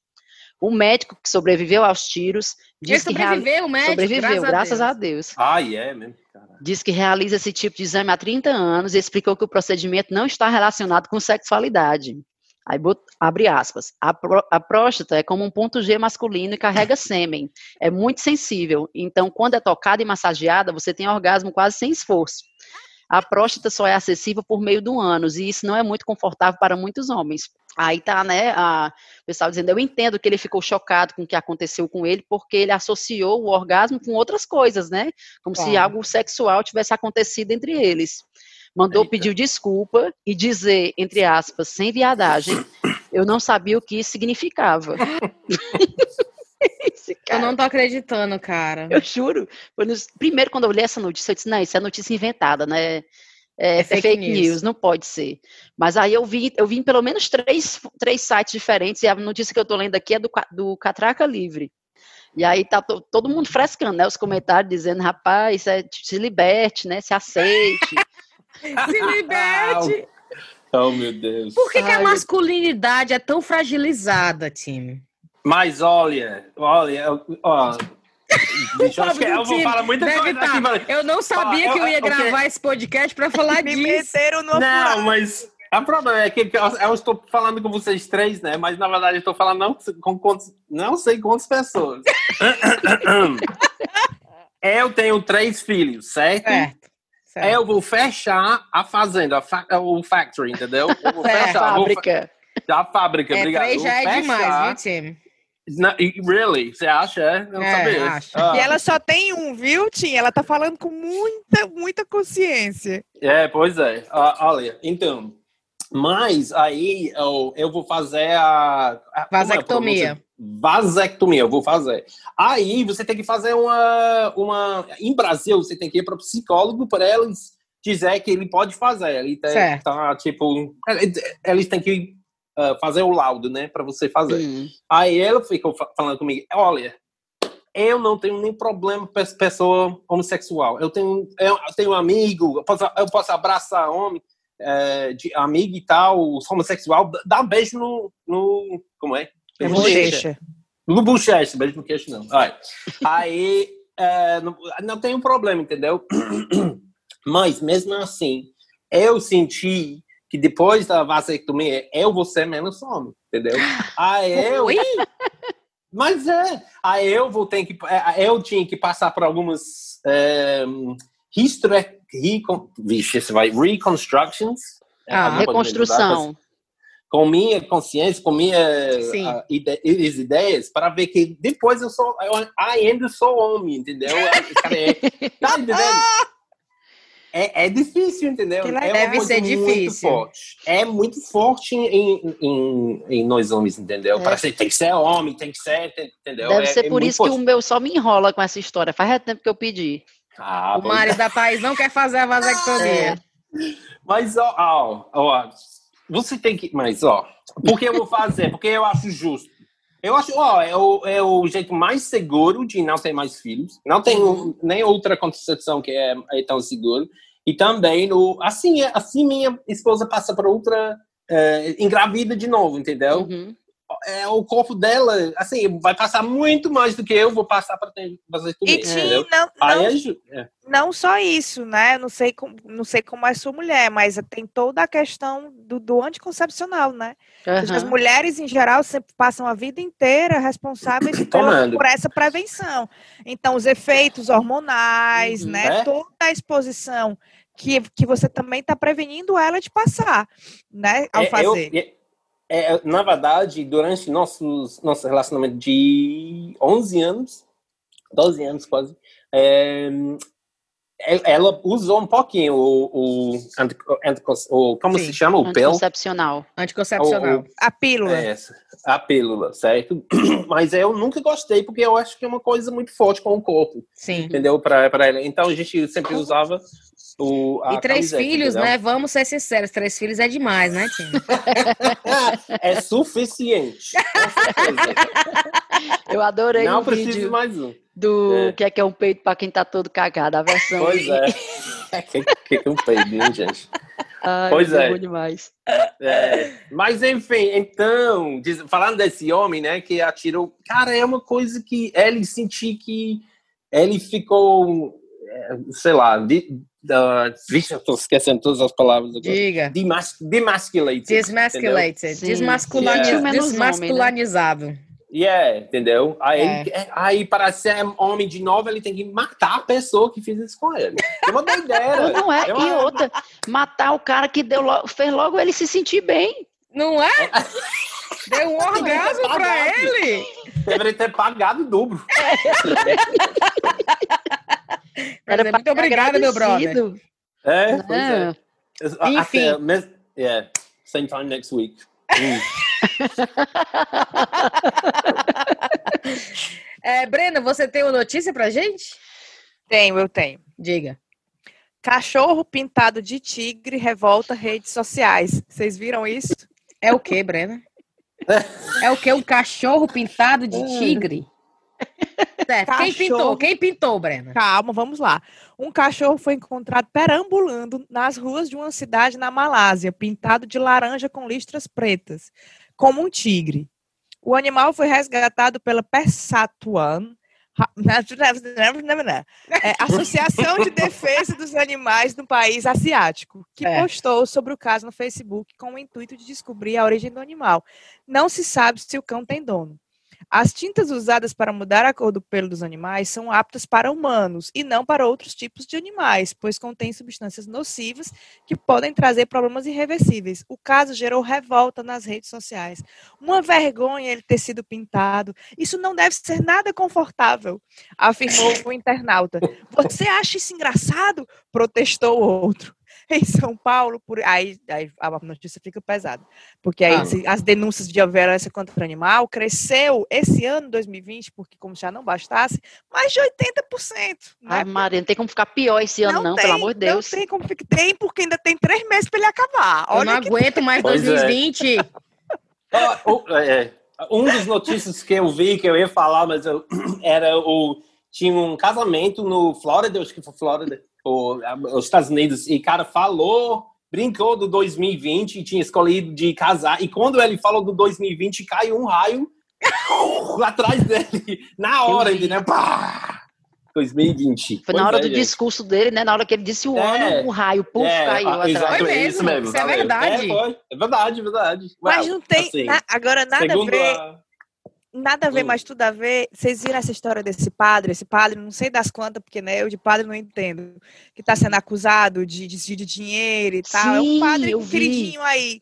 O médico que sobreviveu aos tiros Ele diz que reali- sobreviveu, o médico. sobreviveu, graças a Deus. Deus. Ai, é mesmo. Diz que realiza esse tipo de exame há 30 anos e explicou que o procedimento não está relacionado com sexualidade. Aí bot- abre aspas. A, pró- a próstata é como um ponto G masculino e carrega sêmen. É muito sensível. Então, quando é tocada e massageada, você tem orgasmo quase sem esforço. A próstata só é acessível por meio do ânus e isso não é muito confortável para muitos homens. Aí tá, né, a, o pessoal dizendo, eu entendo que ele ficou chocado com o que aconteceu com ele, porque ele associou o orgasmo com outras coisas, né? Como se algo sexual tivesse acontecido entre eles. Mandou Eita. pedir desculpa e dizer, entre aspas, sem viadagem, eu não sabia o que isso significava. Esse Eu cara, não tô acreditando, cara. eu juro. primeiro, quando eu li essa notícia, eu disse, não, isso é notícia inventada, né? É, é fake, news. news. não pode ser. Mas aí eu vi, eu vi em pelo menos três, três sites diferentes, e a notícia que eu tô lendo aqui é do, do Catraca Livre. E aí tá to- todo mundo frescando, né? Os comentários dizendo, rapaz, é, se liberte, né? Se aceite. Se liberte. Oh, meu Deus. Por que, que a masculinidade é tão fragilizada, time? Mas olha, olha, eu- ó. Bicho, eu acho que eu vou falar muita deve coisa tá. Eu não sabia Ó, que eu ia eu- ok. gravar esse podcast pra falar Me disso. meteram numa Não, furada. mas o problema é que eu, estou falando com vocês três, né? Mas na verdade eu estou falando não com quantos, não sei quantas pessoas. eu tenho três filhos, certo? Certo. certo. Eu vou fechar a fazenda, a fa- o factory, entendeu? Eu vou É, fechar, vou fe- Fábrica. a fábrica, É, obrigado. três já é fechar. demais, viu, time? Não, e- really? Você acha? É? Eu não É, sabia. acho. Ah, E ela só tem um, viu, Tim? Ela tá falando com muita, muita consciência. É, pois é. Ah, olha, então. Mas aí eu, eu vou fazer a. a- como é a Vasectomia. Vasectomia, eu vou fazer. Aí você tem que fazer uma. uma em Brasil, você tem que ir para o psicólogo para eles dizer que ele pode fazer. Ele tem, Certo. tá, tipo. Eles têm que ah, fazer o laudo, né? Para você fazer. Hum. Aí ele ficou fa- falando comigo, olha, eu não tenho nem problema com pessoa homossexual. Eu tenho, eu tenho um amigo, eu posso, eu posso abraçar homem, eh, de amigo e tal, homossexual, dá um beijo no, no como é? É Bochecha. No bochecha, beijo no queixo não. Aí, aí eh, não, não tem um problema, entendeu? Mas mesmo assim, eu senti que depois da vasectomia, eu vou ser menos homem, entendeu? Aí eu, Oi? mas é, aí eu vou ter que, é, eu tinha que passar por algumas um, histre, recon, vixe, vai, reconstructions, É, Ah, Reconstrução. com minha consciência, com minhas ah, ide- as ideias, para ver que depois eu sou, eu ainda sou homem, entendeu? Cara, é- tá entendendo? É, é difícil, entendeu? É Deve ser difícil. forte. É muito forte em, em, em nós homens, entendeu? É. Parece que tem que ser homem, tem que ser, entendeu? Deve É- ser é por isso que o forte. meu só me enrola com essa história. Faz tempo que eu pedi. Ah, O pois marido da Thaís não quer fazer a vasectomia. Mas, ó, ó, ó, você tem que. Mas, ó, por que eu vou fazer? Porque eu acho justo. Eu acho, ó, é o, é o jeito mais seguro de não ter mais filhos. Não tem nem outra contracepção que é, é tão seguro. E também, no, assim, é- assim minha esposa passa para outra, é, engravida de novo, entendeu? Uhum. É, o corpo dela, assim, vai passar muito mais do que eu vou passar para fazer tudo E isso, tinha, entendeu? não, Aí não, é é. não só isso, né? Eu Não sei, como, não sei como é sua mulher, mas tem toda a questão do, do anticoncepcional, né? As Aham. mulheres, em geral, sempre passam a vida inteira responsáveis Tomando. por essa prevenção. Então, os efeitos hormonais, Uhum. né? É. Toda a exposição que, que você também está prevenindo ela de passar, né? Ao É, eu- fazer. É- é, na verdade, durante nossos, nosso relacionamento de 11 anos, 12 anos quase, é, el- ela usou um pouquinho o, o, o- como Sim, se chama? O? Anticoncepcional. Anticoncepcional. O- A pílula. É essa, a pílula, certo? Mas eu nunca gostei, porque eu acho que é uma coisa muito forte com o corpo, Sim. entendeu? Para ela. Então a gente sempre usava o. a E três camiseta, filhos, entendeu? né? Vamos ser sinceros, três filhos é demais, né, Tim? é suficiente. com certeza. Eu adorei Não preciso vídeo mais um. do É. que é que é um peito pra quem tá todo cagado, a versão. Pois é. que, que, que um peido, hein, gente? Ai, Pois é. demais. É, mas enfim, então, diz- falando desse homem, né, que atirou, cara, é uma coisa que ele senti que ele ficou, é, sei lá, de, da, vixe, eu tô esquecendo todas as palavras agora. Diga. Demas, demasculated. Desmasculated. Yeah. Nome, né? Desmasculanizável. Yeah, entendeu? Aí, É. é, aí para ser homem de novo, ele tem que matar a pessoa que fez isso com ele. É uma doideira. Não é? É E uma- outra, matar o cara que deu logo, fez logo ele se sentir bem. Não é? Deu um orgasmo pra Pagado. ele. Deveria ter pagado o dobro. Mas é muito obrigada, meu brother. É, pois é. Enfim. Até, mes- yeah, same time next week. Hum. É, Brena, você tem uma notícia pra gente? Tenho, eu tenho. Diga. Cachorro pintado de tigre revolta redes sociais. Vocês viram isso? É o que, Brena? É o que? Um cachorro pintado de tigre? Certo. Quem Cachorro. pintou? Quem pintou, Brena? Calma, vamos lá. Um cachorro foi encontrado perambulando nas ruas de uma cidade na Malásia, pintado de laranja com listras pretas, como um tigre. O animal foi resgatado pela Persatuan, é, Associação de Defesa dos Animais no país asiático, que É. postou sobre o caso no Facebook com o intuito de descobrir a origem do animal. Não se sabe se o cão tem dono. As tintas usadas para mudar a cor do pelo dos animais são aptas para humanos e não para outros tipos de animais, pois contêm substâncias nocivas que podem trazer problemas irreversíveis. O caso gerou revolta nas redes sociais. Uma vergonha ele ter sido pintado. Isso não deve ser nada confortável, afirmou o internauta. Você acha isso engraçado? Protestou o outro. Em São Paulo, por aí, aí a notícia fica pesada, porque aí Ah. se- as denúncias de violência contra o animal cresceu esse ano 2020, porque como já não bastasse, mais de 80%. Ai, Né? Maria, não tem como ficar pior esse ano, não, pelo amor de Deus. Não tem como ficar. Tem, porque ainda tem três meses para ele acabar. Eu não Olha que aguento mais Pois é. 2020. Ah, o- é, um dos notícias que eu vi que eu ia falar, mas eu, era o tinha um casamento no Flórida, acho que foi Flórida, os Estados Unidos, e o cara falou, brincou do 2020 e tinha escolhido de casar. E quando ele falou do 2020, caiu um raio atrás dele na hora, vi. entendeu? Pá! 2020. Foi na Pois hora é, do gente. discurso dele, né? Na hora que ele disse o É. ano, o raio, puf, É, caiu ah, atrás. exato, Foi é mesmo, isso mesmo. isso é verdade. É, foi. É verdade, verdade. Mas Well, não tem. assim, na- agora, nada a ver. a- Nada a ver, Hum. mas tudo a ver. Vocês viram essa história desse padre? Esse padre, não sei das quantas, porque né, eu de padre não entendo. Que está sendo acusado de desvio de dinheiro e tal. é um Sim, padre queridinho aí.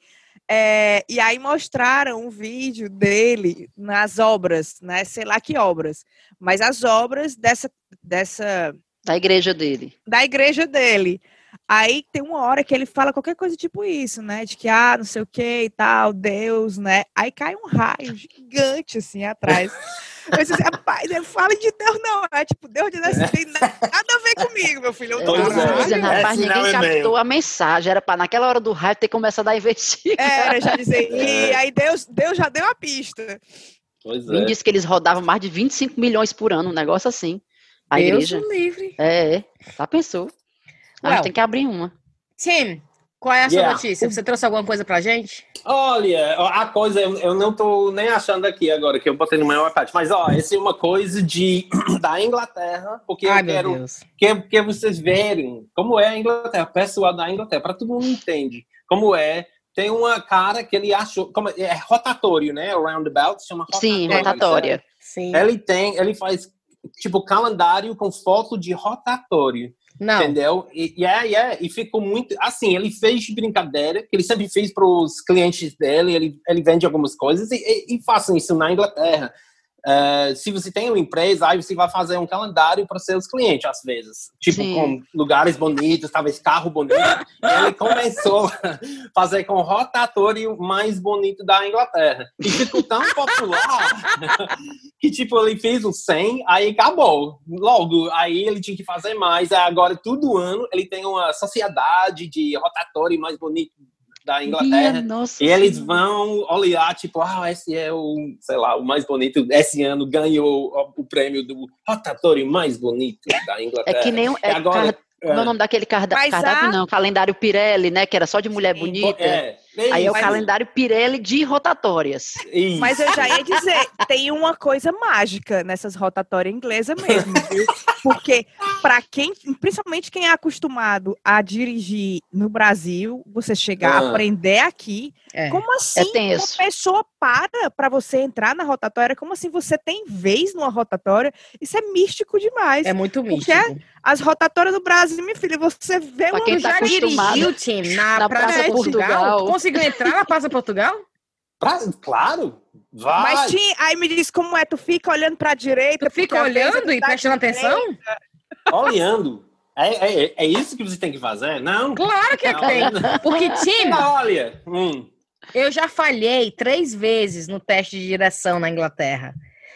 É, e aí mostraram um vídeo dele nas obras, né? Sei lá que obras. Mas as obras dessa, dessa Da igreja dele. da igreja dele. Aí tem uma hora que ele fala qualquer coisa tipo isso, né? De que, ah, não sei o que e tal, Deus, né? Aí cai um raio gigante, assim, atrás. Eu disse assim, rapaz, ele fala de Deus, não. É tipo, Deus diz assim, tem na- nada a ver comigo, meu filho. Eu tô Pois é. dizendo, É rapaz, ninguém captou a mensagem. Era pra naquela hora do raio ter começado a investir. Era, já dizer. E É. aí Deus, Deus já deu a pista. Pois é. disse que eles rodavam mais de 25 milhões por ano, um negócio assim. A Deus igreja. livre. É, é. Já pensou? A Well. gente tem que abrir uma. Tim, qual é a sua Yeah. notícia? Você trouxe alguma coisa pra gente? Olha, a coisa, eu, não tô nem achando aqui agora, que eu botei no meu iPad. Mas, ó, essa é uma coisa de, da Inglaterra, porque Ai, eu quero que, que vocês verem como é a Inglaterra, o pessoal da Inglaterra, para todo mundo entende como é. Tem uma cara que ele achou, como, é rotatório, né? O roundabout chama rotatório. Sim, né? rotatória. Sim. Ele tem, ele faz tipo calendário com foto de rotatório, Não. entendeu? E, é, e é, e ficou muito assim. Ele fez de brincadeira, que ele sempre fez para os clientes dele. Ele, ele vende algumas coisas e, e, e façam isso na Inglaterra. Eh, se você tem uma empresa, aí você vai fazer um calendário para seus clientes, às vezes. Tipo, Sim. com lugares bonitos, talvez carro bonito. Ele começou a fazer com o rotatório mais bonito da Inglaterra. E ficou tão popular que, tipo, ele fez o 100, aí acabou. Logo, aí ele tinha que fazer mais. Aí Agora, todo ano, ele tem uma sociedade de rotatório mais bonito da Inglaterra. Minha nossa E eles vão olhar, tipo, ah, esse é o, sei lá, o mais bonito. Esse ano ganhou o, prêmio do rotatório mais bonito da Inglaterra. É que nem. um- É, agora, car- Como é o nome daquele carda Mas cardápio? a- Não, calendário Pirelli, né? Que era só de mulher Sim, bonita. é, Aí é o Mas- calendário Pirelli de rotatórias. Isso. Mas eu já ia dizer, tem uma coisa mágica nessas rotatórias inglesas mesmo, viu? Porque para quem, principalmente quem é acostumado a dirigir no Brasil, você chegar Ah. a aprender aqui, É. como assim uma tenso. pessoa para para você entrar na rotatória? Como assim você tem vez numa rotatória? Isso é místico demais. É muito Porque místico. As rotatórias do Brasil, minha filha, você vê Pra quem Tu tá já dirigiu, Tim, na, na Praça Praça Portugal? Portugal. Tu conseguiu entrar na Praça Portugal? Pra- claro, vai. Mas Tim, aí me diz como é, tu fica olhando pra direita, Tu fica a olhando é e da prestando atenção? Olhando. É, é, é isso que você tem que fazer? Não. Claro que Não. tem. Porque, Tim, Olha. Hum. eu já falhei três vezes no teste de direção na Inglaterra.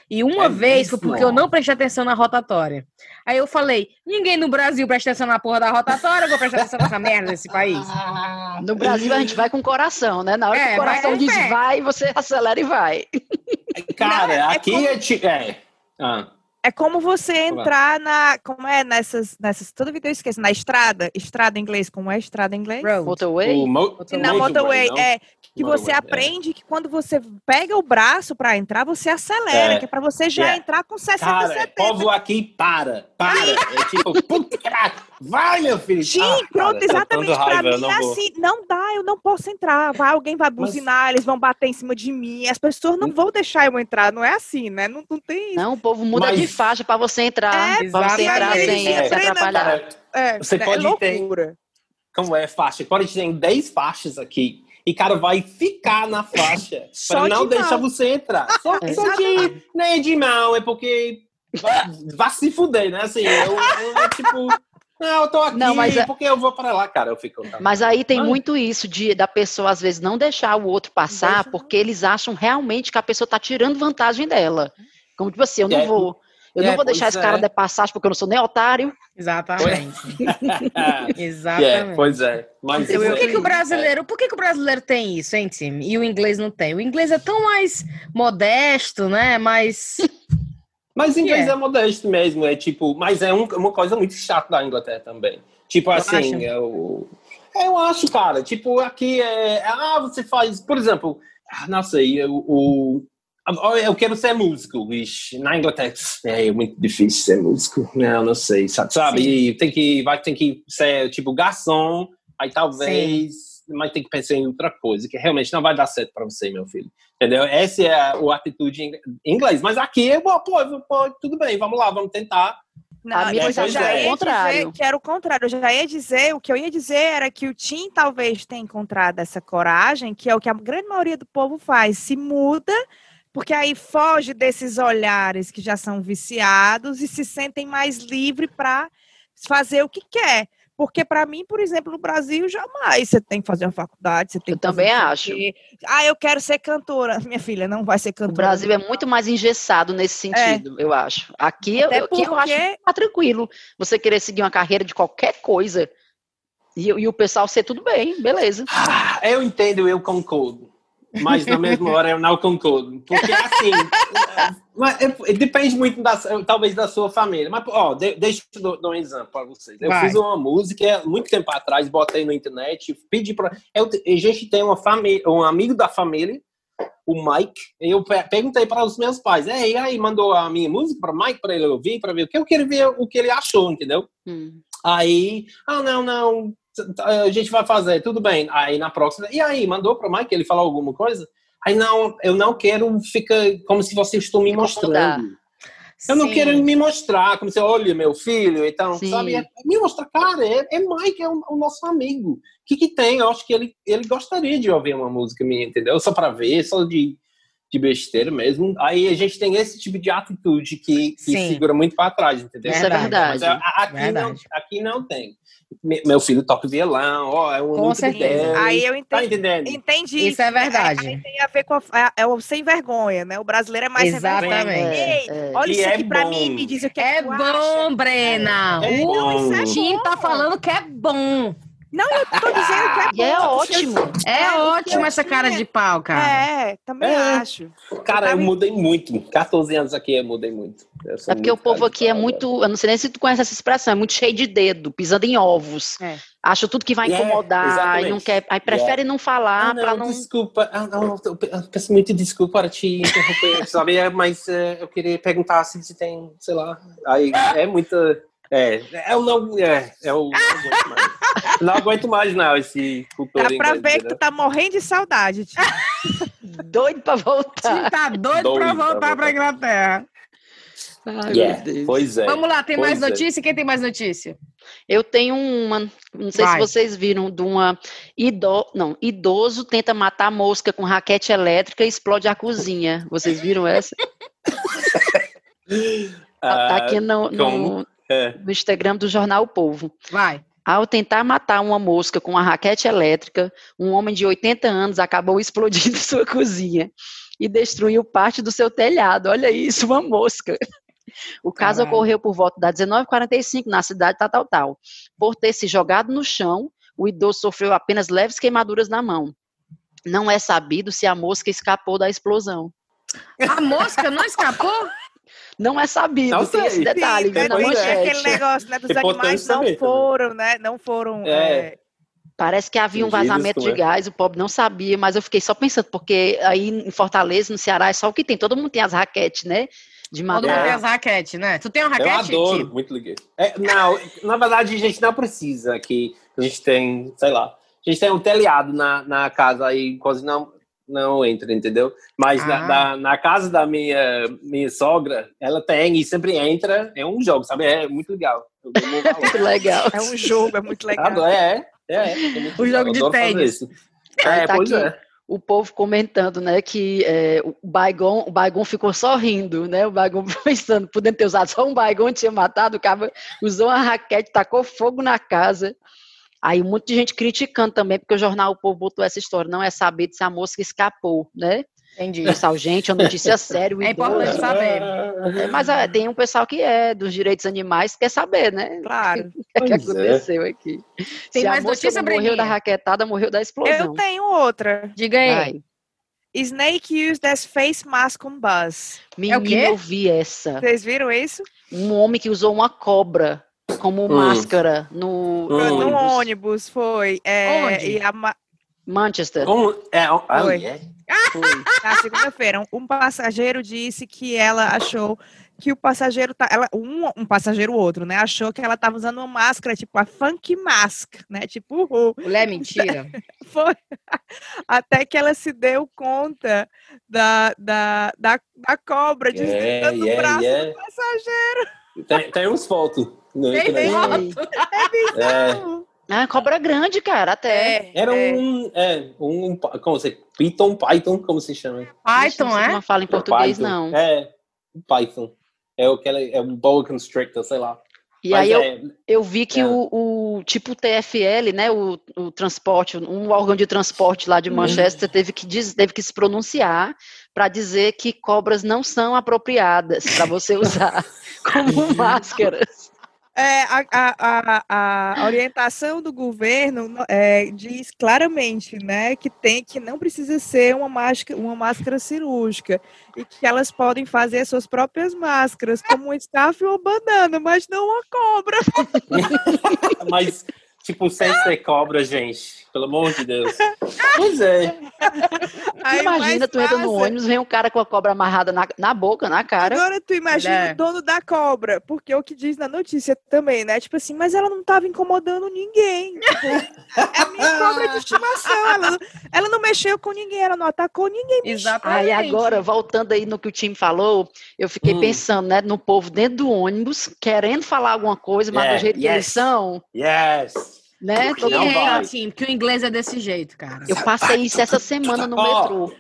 E uma É vez foi mesmo? porque eu não prestei atenção na rotatória. Aí eu falei, ninguém no Brasil presta atenção na porra da rotatória, eu vou prestar atenção nessa merda desse país. No Brasil a gente vai com o coração, né? Na hora É, que o coração vai diz vai, você acelera e vai. Cara, Não, é aqui como- é tipo. É. Ah. É como você entrar na. Como é nessas. nessas toda vida eu esqueço. Na estrada. Estrada em inglês. Como é estrada em inglês? Road. Motorway? O mo na motorway. não? É. Que Motorway, você é. aprende que quando você pega o braço pra entrar, você acelera. É. Que é pra você já É. entrar com 60, Cara, 70. povo aqui para, para. É tipo, puta. Vai, meu filho. Sim, Ah, pronto, tô exatamente. Pra eu mim não é vou. assim, não dá, eu não posso entrar. Vai, alguém vai buzinar, eles vão bater em cima de mim. As pessoas Hum. não vão deixar eu entrar, não é assim, né? Não, não tem isso. Não, o povo muda Mas- de faixa pra você entrar. É, pra você entrar sem É. se atrapalhar. É, Você é pode ter- loucura. como é faixa? Pode ter 10 faixas aqui. E cara vai ficar na faixa Só para não de deixar mão. você entrar. Só, É. só de. Nem é de mão, é porque. Vai, vai se fuder, né? Assim, eu, eu, eu, tipo. Não, eu tô aqui Não, mas é- porque eu vou para lá, cara. Eu fico. tá. Mas aí tem muito isso de da pessoa, às vezes, não deixar o outro passar, Deixa, porque eles acham realmente que a pessoa tá tirando vantagem dela. Como, tipo assim, eu não É, vou. Eu é, não vou deixar esse cara é. dar passagem porque eu não sou nem otário. Exatamente. é, Exatamente. pois é. Mas Então, por que, que o brasileiro, por que, que o brasileiro tem isso, hein, Tim? E o inglês não tem? O inglês é tão mais modesto, né? Mais. Mas inglês é. é modesto mesmo, é tipo, mas é um- uma coisa muito chata da Inglaterra também. Tipo assim, eu, eu acho, cara, tipo, aqui é, ah, você faz, por exemplo, ah, não sei, o, eu quero ser músico, bicho, na Inglaterra é muito difícil ser músico, não, não sei, sabe, sabe? tem que, vai ter que ser, tipo, garçom, aí talvez, mas tem que pensar em outra coisa, que realmente não vai dar certo pra você, meu filho. Entendeu? Essa é a, a atitude em inglês. Mas aqui, pô, pô, pô, tudo bem, vamos lá, vamos tentar. Não, A minha eu já ia é o dizer contrário. Que era o contrário. Eu já ia dizer, o que eu ia dizer era que o Tim talvez tenha encontrado essa coragem, que é o que a grande maioria do povo faz, se muda, porque aí foge desses olhares que já são viciados e se sentem mais livre para fazer o que quer. Porque para mim, por exemplo, no Brasil, jamais você tem que fazer uma faculdade, você tem Eu que fazer também o acho. Ah, eu quero ser cantora. Minha filha, não vai ser O cantora. Brasil é muito mais engessado nesse sentido, eu acho. Aqui, eu, aqui eu acho muito mais tranquilo. Você querer seguir uma carreira de qualquer coisa e, e o pessoal ser tudo bem, beleza. Ah, eu entendo, eu concordo. Mas na mesma hora eu não concordo. Porque assim, é, mas, é, depende muito da, talvez da sua família. Mas, ó, de, deixa eu dar um exemplo para vocês. Eu Vai. fiz uma música muito tempo atrás, botei na internet, pedi para. Eu, a gente tem uma família, um amigo da família, o Mike. Eu pe- perguntei para os meus pais, "É, e aí, mandou a minha música para Mike para ele ouvir, para ver o que eu queria ver o que ele achou, entendeu? Hum. Aí, ah, não, não, a gente vai fazer, tudo bem. Aí na próxima, e aí, mandou para o Mike, ele falou alguma coisa? Aí, não, eu não quero ficar como se vocês estão me mostrando. Eu não Sim. quero me mostrar, como se, olha, meu filho, então, Sim. sabe? É, me mostrar, cara, é, é Mike, é o, o nosso amigo. O que que tem? Eu acho que ele, ele gostaria de ouvir uma música minha, entendeu? Só para ver, só de, de besteira mesmo. Aí a gente tem esse tipo de atitude que, que segura muito para trás, entendeu? Isso é verdade. Mas a- aqui, não, Verdade. aqui não tem. Me- Meu filho toca violão, ó, é um Com certeza. dele. Aí eu Tá entendi. entendendo? Entendi. Isso é verdade. Aí tem a ver com a, é, é o sem vergonha, né? O brasileiro é mais sem vergonha. Exatamente. É, é. olha E isso é aqui pra bom. mim, me diz o que É tu bom, acha. Brena. É o bom. Tim tá falando que é bom. Não, eu tô dizendo que é bom. É eu ótimo. É, É, o que ótimo eu essa cara tinha- de pau, cara. É, também É. acho. Cara, eu tava- mudei muito. 14 anos aqui eu mudei muito. Eu É porque o muito povo aqui é radical, muito, eu não sei nem se tu conhece essa expressão, é muito cheio de dedo, pisando em ovos. É. Acha tudo que vai É, incomodar e não quer, aí prefere não falar Ah, pra não, não. desculpa. Ah, não, eu pe- eu peço muito desculpa para te interromper, sabe? É, Mas é, eu queria perguntar se você tem, sei lá. Aí é muita. É, eu não. É, eu não aguento mais. Não aguento mais, não, esse cultura Dá pra ver que tu tá morrendo de saudade. Tio. Doido pra voltar. tá doido, pra Doido pra voltar voltar. pra Inglaterra. Ai, Yeah, meu Deus. Pois é. Vamos lá, tem Pois mais é. notícia? Quem tem mais notícia? Eu tenho uma, não sei Vai. se vocês viram, de uma ido, não, idoso tenta matar mosca com raquete elétrica e explode a cozinha. Vocês viram essa? Tá Ah, aqui no, no? É. no Instagram do Jornal O Povo. Vai. Ao tentar matar uma mosca com uma raquete elétrica, um homem de 80 anos acabou explodindo sua cozinha e destruiu parte do seu telhado. Olha isso, uma mosca. O caso ocorreu por volta das 19h45 na cidade tal, tal, tal. Por ter se jogado no chão, o idoso sofreu apenas leves queimaduras na mão. Não é sabido se a mosca escapou da explosão. A mosca não escapou? Não é sabido, Não tem esse detalhe, Sim, né, tem é. aquele negócio, né? Dos Importante animais não saber foram, né? Não foram. É. é, Parece que havia um vazamento de é? gás, o pobre não sabia, mas eu fiquei só pensando, porque aí em Fortaleza, no Ceará, é só o que tem. Todo mundo tem as raquetes, né? De Todo mundo tem as raquetes, né? Tu tem uma Eu raquete, adoro, Tim? muito liguei. É, não, na verdade, a gente não precisa aqui. A gente tem, sei lá, a gente tem um telhado na, na casa aí, quase não, não entra, entendeu? Mas Ah. na, na, na casa da minha, minha sogra, ela tem e sempre entra. É um jogo, sabe? É muito legal. Muito legal. é um jogo, é muito legal. Adoro, é, é, é, é muito O legal, jogo de tênis. Aí É, tá pois aqui. é. O povo comentando, né, que é, o Baigon, o Baigon ficou só rindo, né? O Baigon pensando, podendo ter usado só um Baigon, tinha matado, o cara usou uma raquete, tacou fogo na casa. Aí um monte de gente criticando também, porque o jornal O Povo botou essa história, não é saber se a mosca escapou, né? Entendi. Pessoal, gente, é uma notícia séria. o É importante idoso- saber. É, mas é, tem um pessoal que é dos direitos animais que quer saber, né? Claro. O que, é que Pois é. aconteceu aqui. Tem Se a mais moça notícia, não morreu da Breninha? raquetada, morreu da explosão. Eu tenho outra. Diga aí. Vai. Snake used as face mask on bus. Menino, quê? eu vi essa. Vocês viram isso? Um homem que usou uma cobra como Hum. máscara no, Hum. no No ônibus. foi. É, Onde? E a ma- Manchester. Como, é, ah, Oi. é? Foi. na segunda-feira, um passageiro disse que ela achou que o passageiro tá, ela, um, um passageiro outro, né, achou que ela estava usando uma máscara tipo a funk mask, né, tipo uhul. Mulher, mentira. foi até que ela se deu conta da, da, da, da cobra É, deslizando é, o braço é. do passageiro. Tem, tem uns fotos. No Tem internet. foto. É, Ah, cobra grande, cara, até. era é. um, é, um, como se, Python, Python, como se chama? Python, é? Não fala em português, Python. não. É, Python. É o que ela, é um boa constrictor, sei lá. E Mas aí eu, é, eu vi que É. o, o tipo TFL, né, o, o transporte, um órgão de transporte lá de Uhum. Manchester teve que, diz, teve que se pronunciar para dizer que cobras não são apropriadas para você usar como máscaras. É, a, a, a, a orientação do governo é, diz claramente, né, que tem que não precisa ser uma máscara, uma máscara cirúrgica e que elas podem fazer suas próprias máscaras, como um staff ou banana, mas não uma cobra. Mas, tipo, sem ser cobra, gente. Pelo amor de Deus. Pois é. Aí, Imagina, tu entra no ônibus, vem um cara com a cobra amarrada na, na boca, na cara. Agora tu imagina Mulher. o dono da cobra, porque é o que diz na notícia também, né? Tipo assim, mas ela não tava incomodando ninguém. Tipo, é a minha cobra de estimação. Ela, não- ela não mexeu com ninguém, ela não atacou ninguém. Exatamente. Aí agora, voltando aí no que o time falou, eu fiquei Hum. pensando, né, no povo dentro do ônibus, querendo falar alguma coisa, mas Yeah, do jeito que eles yes. são, Yes. Né? Por todo que Não mundo é, vai. assim? Porque o inglês é desse jeito, cara. Eu passei isso essa semana no Ó, metrô.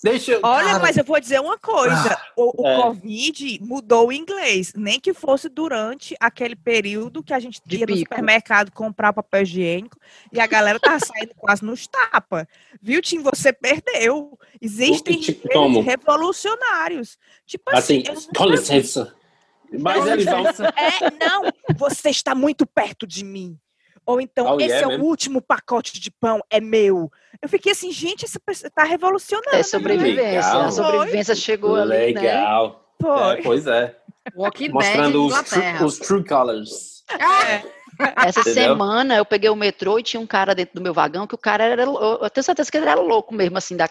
Deixa eu. Olha, cara, mas eu vou dizer uma coisa: o, o É. Covid mudou o inglês, nem que fosse durante aquele período que a gente ia no supermercado comprar papel higiênico e a galera tava saindo quase nos tapa. Viu, Tim? Você perdeu. Existem Tipo, como? revolucionários. Tipo assim, Assim, com licença. Mas eles vão. É, não, você está muito perto de mim. Ou então, Oh, esse yeah, é o último pacote de pão, é meu. Eu fiquei assim, gente, essa pessoa tá revolucionando. É sobrevivência. Legal. A sobrevivência chegou ali, né? Legal. Foi. É, pois é. Walking Mostrando os, tru- os true colors. Essa Entendeu? semana eu peguei o metrô e tinha um cara dentro do meu vagão que o cara era. Eu tenho certeza que ele era louco mesmo, assim. Da...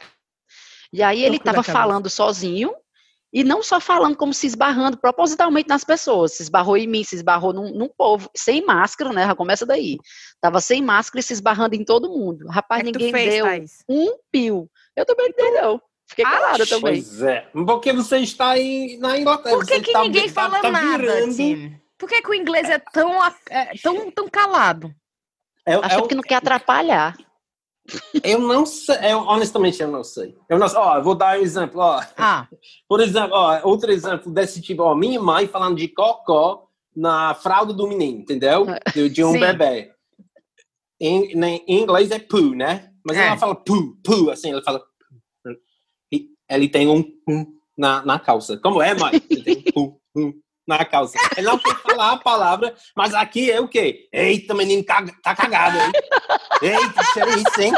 E aí ele Louco da tava cabeça. falando sozinho. E não só falando, como se esbarrando propositalmente nas pessoas. Se esbarrou em mim, se esbarrou num, num povo, sem máscara, né? Já começa daí. Tava sem máscara e se esbarrando em todo mundo. Rapaz, É que ninguém fez, deu Thaís? um pio. Eu também não dei, não. Fiquei calada Acho. também. Pois é. Porque você está em, na Inglaterra. Por que, você que tá- ninguém tá- fala tá nada, virando-? Por que, que o inglês é tão, é, tão, tão calado? É, Acho que é o- porque não quer atrapalhar. Eu não sei. Eu, honestamente, eu não sei. Eu não sei. Ó, vou dar um exemplo. Ó. Ah, Por exemplo, ó, outro exemplo desse tipo. Ó, minha mãe falando de cocó na fralda do menino, entendeu? De, de um Sim. bebê. Em, em inglês é poo, né? Mas É. ela fala poo, poo, assim, ela fala. poo. E ele tem um na, na calça. Como é, mãe? Ele tem um poo, poo na calça. Ele não quer falar a palavra, mas aqui é o quê? Eita, menino, caga- tá cagado, hein? Eita, cheiro é isso, hein?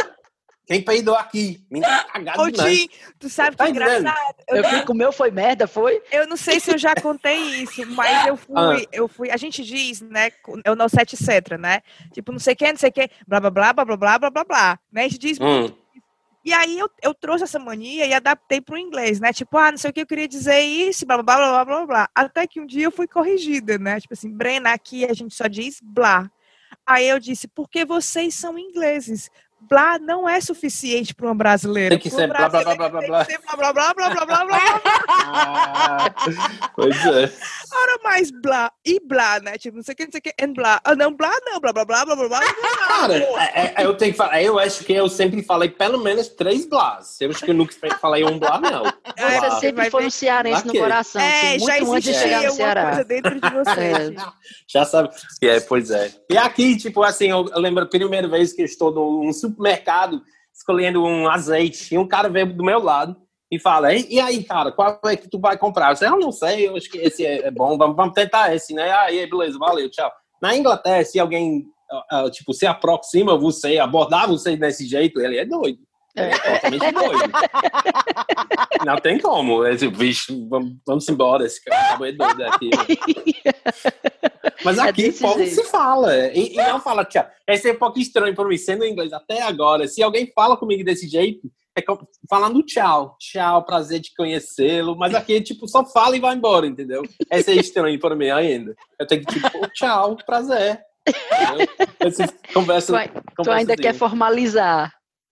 Quem peidou aqui? Menino, tá cagado Ô, demais. Tim, tu sabe que Tá é entendendo? engraçado? Eu Eu, fui, o meu foi merda, foi? eu não sei se eu já contei isso, mas eu fui, Ah. eu fui. A gente diz, né? Eu não sei, etc, né? Tipo, não sei quem, não sei quem, blá blá blá blá blá blá blá blá blá. Né? A gente diz Hum. E aí eu, eu trouxe essa mania e adaptei para o inglês, né? Tipo, ah, não sei o que eu queria dizer isso, blá blá blá blá blá blá. Até que um dia eu fui corrigida, né? Tipo assim, Brena, aqui a gente só diz blá. Aí eu disse, porque vocês são ingleses blá não é suficiente para uma brasileira. Tem que ser blá blá blá blá blá blá. Tem que blá blá blá blá blá blá blá. pois é. Ora mais blá e blá, né? Tipo, não sei o que, não sei o que, and blá. Ah, não, blá não, blá blá blá blá blá blá. Cara, eu tenho que falar, eu acho que eu sempre falei pelo menos três blás. Eu acho que eu nunca falei um blá, não. Você sempre foi um cearense no coração. É, já existia uma coisa dentro de você. Já sabe. É, pois é. E aqui, tipo assim, eu, lembro a primeira vez que eu estou num super supermercado escolhendo um azeite e um cara veio do meu lado e fala: E, aí, cara, qual é que tu vai comprar? Eu eu não sei, eu acho que esse é, é bom, vamos, vamos tentar esse, né? Aí, beleza, valeu, tchau. Na Inglaterra, se alguém, ah, ah, tipo, se aproxima você, abordar você desse jeito, ele é doido. Ele é totalmente doido. Não tem como. É tipo, bicho, vamos, vamos embora, esse cara é doido aqui. Mas É aqui, povo jeito. se fala. E, e não fala tchau. Esse é um pouco estranho para mim, sendo inglês até agora. Se alguém fala comigo desse jeito, é falando tchau. Tchau, prazer de conhecê-lo. Mas aqui, tipo, só fala e vai embora, entendeu? Esse é estranho para mim ainda. Eu tenho que, tipo, tchau, prazer. Esse conversa, Tu, ai- tu conversa ainda assim. quer formalizar.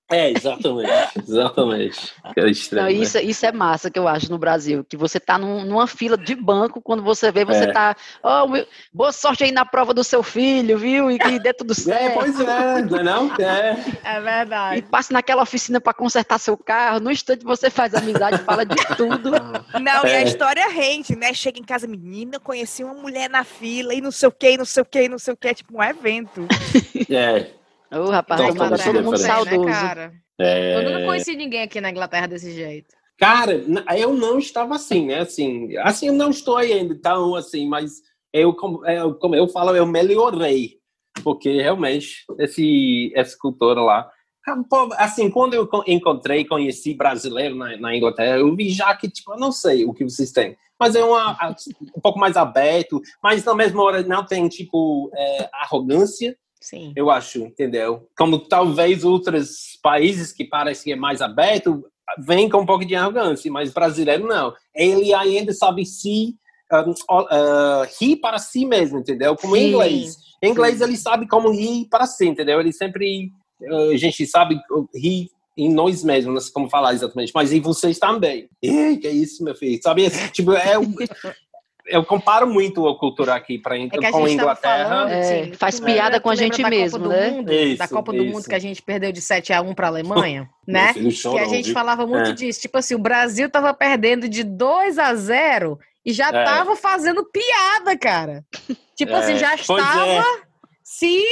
É, exatamente. Exatamente. É estranho. Não, né? isso, isso é massa que eu acho no Brasil, que você tá num- numa fila de banco, quando você vê, você É. tá, oh, meu- boa sorte aí na prova do seu filho, viu? E que dê tudo É, certo. pois é, não é não? É. é E verdade. passe naquela oficina para consertar seu carro, no instante você faz amizade, fala de tudo. Não, e a É. história rende, né? Chega em casa, menina, conheci uma mulher na fila e não sei o que, não sei o que, não sei o que, é tipo um evento. É. Ô, rapaz, Então, todo mundo diferença. Né, saudoso. cara? é. Eu nunca conheci ninguém aqui na Inglaterra desse jeito. Cara, eu não estava assim, né? Assim, assim eu não estou ainda tão assim, mas eu, como, eu, como eu falo, eu melhorei. Porque realmente, esse, essa cultura lá. Assim, quando eu encontrei, conheci brasileiro na, na Inglaterra, eu vi já que, tipo, eu não sei o que vocês têm mas é uma, um pouco mais aberto, mas na mesma hora não tem, tipo, é, arrogância, Sim. eu acho, entendeu? Como talvez outros países que parecem que é mais aberto, vem com um pouco de arrogância, mas brasileiro não. Ele ainda sabe se um, uh, rir para si mesmo, entendeu? Como em inglês. Em inglês ele sabe como rir para si, entendeu? Ele sempre, uh, a gente sabe rir em nós mesmos, não sei como falar exatamente, mas em vocês também. E que é isso, meu filho? Sabe, tipo, é, eu comparo muito a cultura aqui pra, É com a Inglaterra. falando, É, faz tu piada com a gente da Copa mesmo, do né? Mundo, Isso, da Copa do Mundo isso. que a gente perdeu de 7 a 1 para a Alemanha, né? Filho Que a gente viu? falava muito É. disso. Tipo assim, o Brasil tava perdendo de 2 a 0 e já É. tava fazendo piada, cara. Tipo É, assim, já pois estava é. se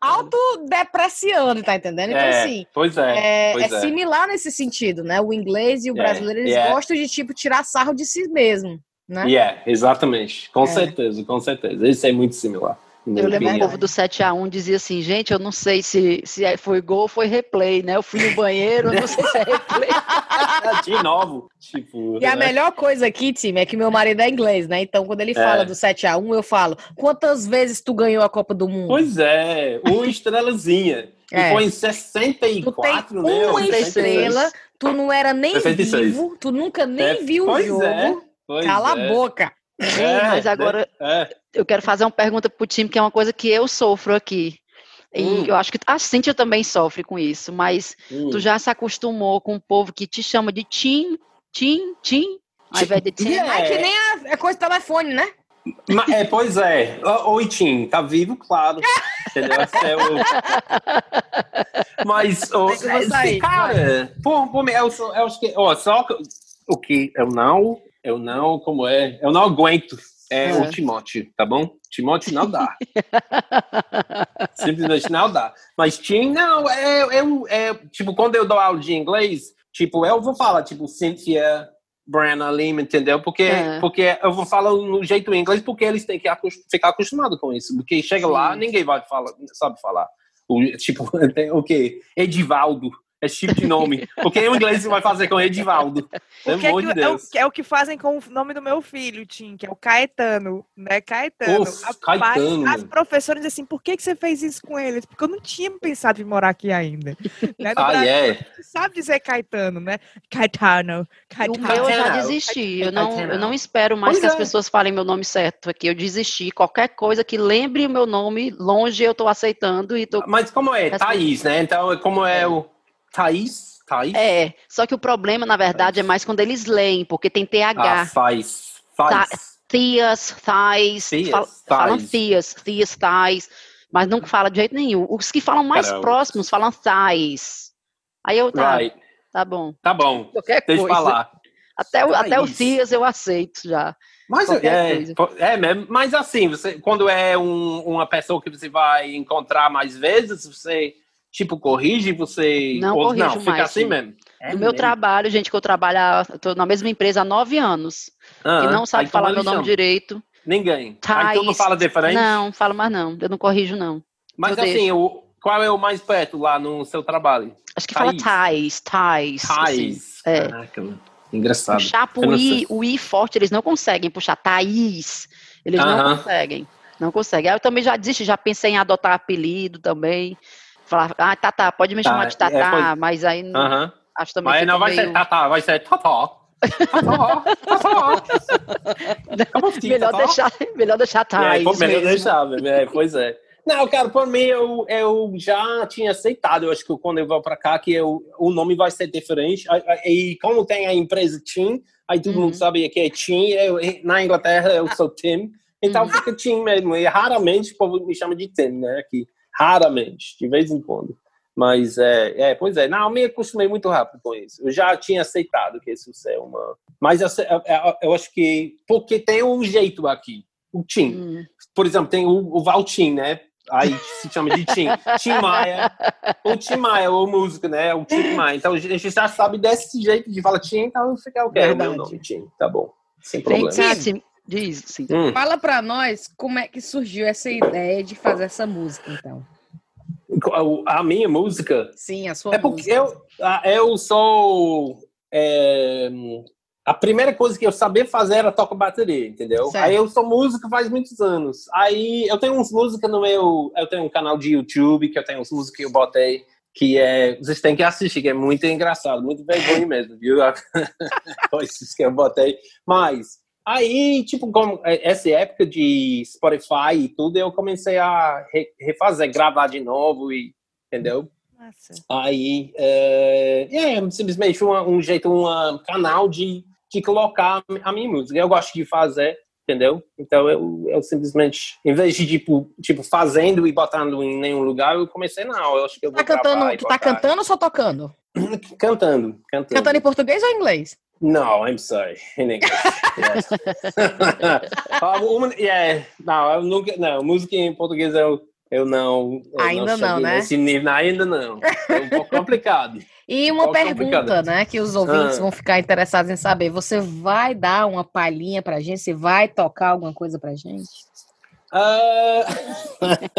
autodepreciando, tá entendendo? Então, É, assim, pois é, é, pois é similar nesse sentido, né? O inglês e o É, brasileiro, eles é. gostam de, tipo, tirar sarro de si mesmo, né? Yeah, exatamente. Com É. certeza, com certeza. Isso é muito similar. Eu lembro que o povo do 7x1 dizia assim, gente, eu não sei se, se é- foi gol ou foi replay, né? Eu fui no banheiro, eu não sei se é replay. De novo. Tipo, E a né? melhor coisa aqui, time, é que meu marido é inglês, né? Então, quando ele fala É. do 7x1, eu falo, quantas vezes tu ganhou a Copa do Mundo? Pois é, uma estrelazinha. É. E foi em tu tem 64, né? uma 66. estrela, tu não era nem 66. vivo, tu nunca nem É, viu o pois jogo. é, pois Cala é. a boca. Ei, mas agora É, eu quero fazer uma pergunta pro time, que é uma coisa que eu sofro aqui. E Hum. eu acho que a Cíntia também sofre com isso, mas hum. tu já se acostumou com um povo que te chama de Tim, Tim, Tim, ao invés de Tim. Yeah. É que nem a, é coisa do telefone, né? É, pois é. Oi, Tim, tá vivo, claro. Entendeu? É o... Mas, sair, cara, por, por mim, eu, eu acho que, ó, só que- o que eu não, eu não, como é, eu não aguento é, É. o Timóteo, tá bom? Timóteo não dá. Simplesmente não dá. Mas Tim, não, é, eu, é, tipo, quando eu dou aula de inglês, tipo, eu vou falar, tipo, Cynthia, Brenna, Lima, entendeu? Porque, É. porque eu vou falar no jeito inglês, porque eles têm que acos- ficar acostumados com isso. Porque chega Sim. lá, ninguém vai falar, sabe falar. O, tipo, o quê? Edivaldo. Esse tipo de nome. Porque em inglês você vai fazer com Edivaldo. Pelo O que é, que, de é, o, que é o que fazem com o nome do meu filho, Tim, que é o Caetano, né? Caetano. Uf, Rapaz, Caetano. As professoras dizem assim, por que, que você fez isso com eles? Porque eu não tinha pensado em morar aqui ainda. né? Ah, Brasil, é? você sabe dizer Caetano, né? Caetano, O Caetano. meu eu já desisti. Eu não, eu não espero mais Pois que as é. pessoas falem meu nome certo aqui. Eu desisti. Qualquer coisa que lembre o meu nome longe, eu tô aceitando e tô. Mas como é? Thaís, né? Então, como é o... Thaís? Thaís? É, só que o problema, na verdade, é mais quando eles leem, porque tem Ah, TH. faz. Faz. Tias, thais, Tias, fal- falam thais. tias, tias, thais, mas não fala de jeito nenhum. Os que falam mais Caramba. próximos falam thais. Aí eu, tá, Right. tá bom. Tá bom. Qualquer Deixa coisa. falar. Até, o- até o Thais. tias eu aceito já. Mas é, coisa. é. Mas assim, você, quando é um- uma pessoa que você vai encontrar mais vezes, você tipo corrige, você Não ou não, fica mais, assim sim. mesmo. É no meu mesmo? trabalho, gente, que eu trabalho, tô na mesma empresa há nove anos, Ah, que não sabe falar meu nome direito. Ninguém. Ah, então não Thais. fala diferente? Não, falo mais não. Eu não corrijo, não. Mas eu assim, o, qual é o mais perto lá no seu trabalho? Acho que fala Thais. tais, tais. assim. Thais. é. Caraca, mano. Engraçado. Puxar pro não I, o I forte, eles não conseguem puxar. Thaís, eles não Aham. conseguem. Não conseguem. Aí eu também já desisti, já pensei em adotar apelido também. Falar, ah, Tatá, pode me Tá, chamar de é, Tatá, pois- mas aí não- Aham. acho também Mas não vai ser Tatá, vai ser. Como assim, melhor, deixar, melhor deixar É, Thaís pô, melhor mesmo. deixar, é, pois é. Não, cara, por mim, eu, eu já tinha aceitado. Eu acho que quando eu vou pra cá, que eu, o nome vai ser diferente. E como tem a empresa Tim, aí todo Uhum. mundo sabe que é Tim. Eu, na Inglaterra, eu sou Tim. Então Uhum. fica Tim mesmo. E raramente o povo me chama de Tim, né? Aqui. Raramente, de vez em quando. Mas, é, é, pois é. Não, eu me acostumei muito rápido com isso. Eu já tinha aceitado que isso é uma... Mas eu, eu, eu- acho que... Porque tem um jeito aqui. O Tim Hum. por exemplo, tem o, o Valtim, né? Aí se chama de Tim. Tim Maia. O Tim Maia, o músico, né? O Tim Maia. Então a gente já sabe desse jeito de falar Tim, então fica o quê? É o meu nome, Tim. Tá bom. Sem problema. Tim, Diz, sim. Hum. Fala pra nós como é que surgiu essa ideia de fazer essa música, então. A minha música Sim, a sua É porque música. eu, eu sou. é, a primeira coisa que eu sabia fazer era tocar bateria, entendeu? Certo. Aí eu sou músico faz muitos anos. Aí eu tenho uns músicas no meu. Eu tenho um canal de YouTube que eu tenho uns músicas que eu botei. Que é. Vocês têm que assistir, que é muito engraçado, muito vergonha mesmo, viu? Coisas que eu botei. Mas. Aí, tipo, como é, essa época de Spotify e tudo, eu comecei a re- refazer, gravar de novo e. Entendeu? Massa. Aí, é, é simplesmente uma- um jeito, um canal de, de colocar a minha música. Eu gosto de fazer, entendeu? Então, eu, eu simplesmente, em vez de, tipo, tipo, fazendo e botando em nenhum lugar, eu comecei, não, eu acho que eu vou Tá cantando, tu tá cantando ou só tocando? Cantando, cantando. Cantando em português ou em inglês? No, I'm sorry. In English. Yes. Ah, yeah. Não, eu nunca. Não, música em português eu, eu não. eu Ainda não, cheguei né? Nesse nível, ainda não. É um pouco complicado. E uma Qual pergunta, né, que os ouvintes Ah. vão ficar interessados em saber. Você vai dar uma palhinha pra gente? Você vai tocar alguma coisa pra gente? Ah,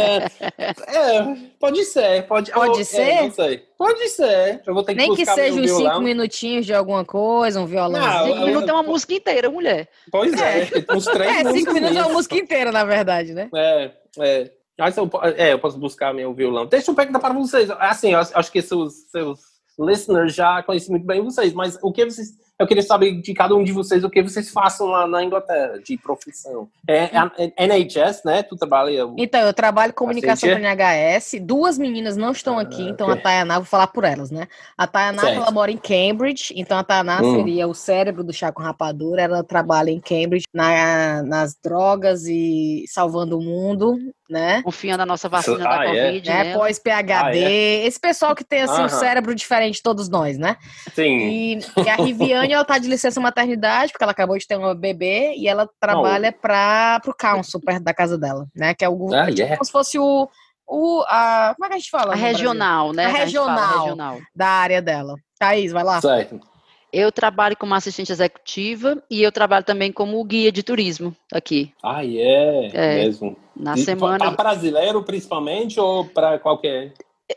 é, pode ser, pode, Pode eu- ser? é, não sei. Pode ser. Eu vou ter que Nem que seja uns violão. cinco minutinhos de alguma coisa, um violãozinho. Não, Cinco eu- minutos é uma música inteira, mulher. Pois é, uns três É, cinco minutos é uma música inteira, na verdade, né? É, é. Mas eu, é, eu posso buscar meu violão. Deixa eu perguntar para vocês. Assim, eu acho que seus, seus listeners já conhecem muito bem vocês, mas o que vocês. Eu queria saber de cada um de vocês o que vocês façam lá na Inglaterra, de profissão. É, é NHS, né? Tu trabalha. Então, eu trabalho com comunicação Assim, para NHS. Duas meninas não estão aqui, Ah, então ok. a Tayaná, vou falar por elas, né? A Tayaná, Certo. ela mora em Cambridge, então a Tayaná Hum. seria o cérebro do chá com rapadura. Ela trabalha em Cambridge na- nas drogas e salvando o mundo, né? Confiando na nossa vacina da Ah, é? Covid, né? né? Pós-PHD, Ah, esse pessoal que tem assim um Aham. cérebro diferente de todos nós, né? Sim. E, e a Riviane, ela tá de licença maternidade, porque ela acabou de ter uma bebê, e ela trabalha para pro council, perto da casa dela, né? Que é o Ah, tipo yeah. como se fosse o, o a, como é que a gente fala? A no Brasil? regional, né? A gente fala regional. regional. Da área dela. Thaís, vai lá. Certo. Eu trabalho como assistente executiva e eu trabalho também como guia de turismo aqui. Ah, é, É. mesmo. Na Para semana. brasileiro, principalmente, ou para qualquer.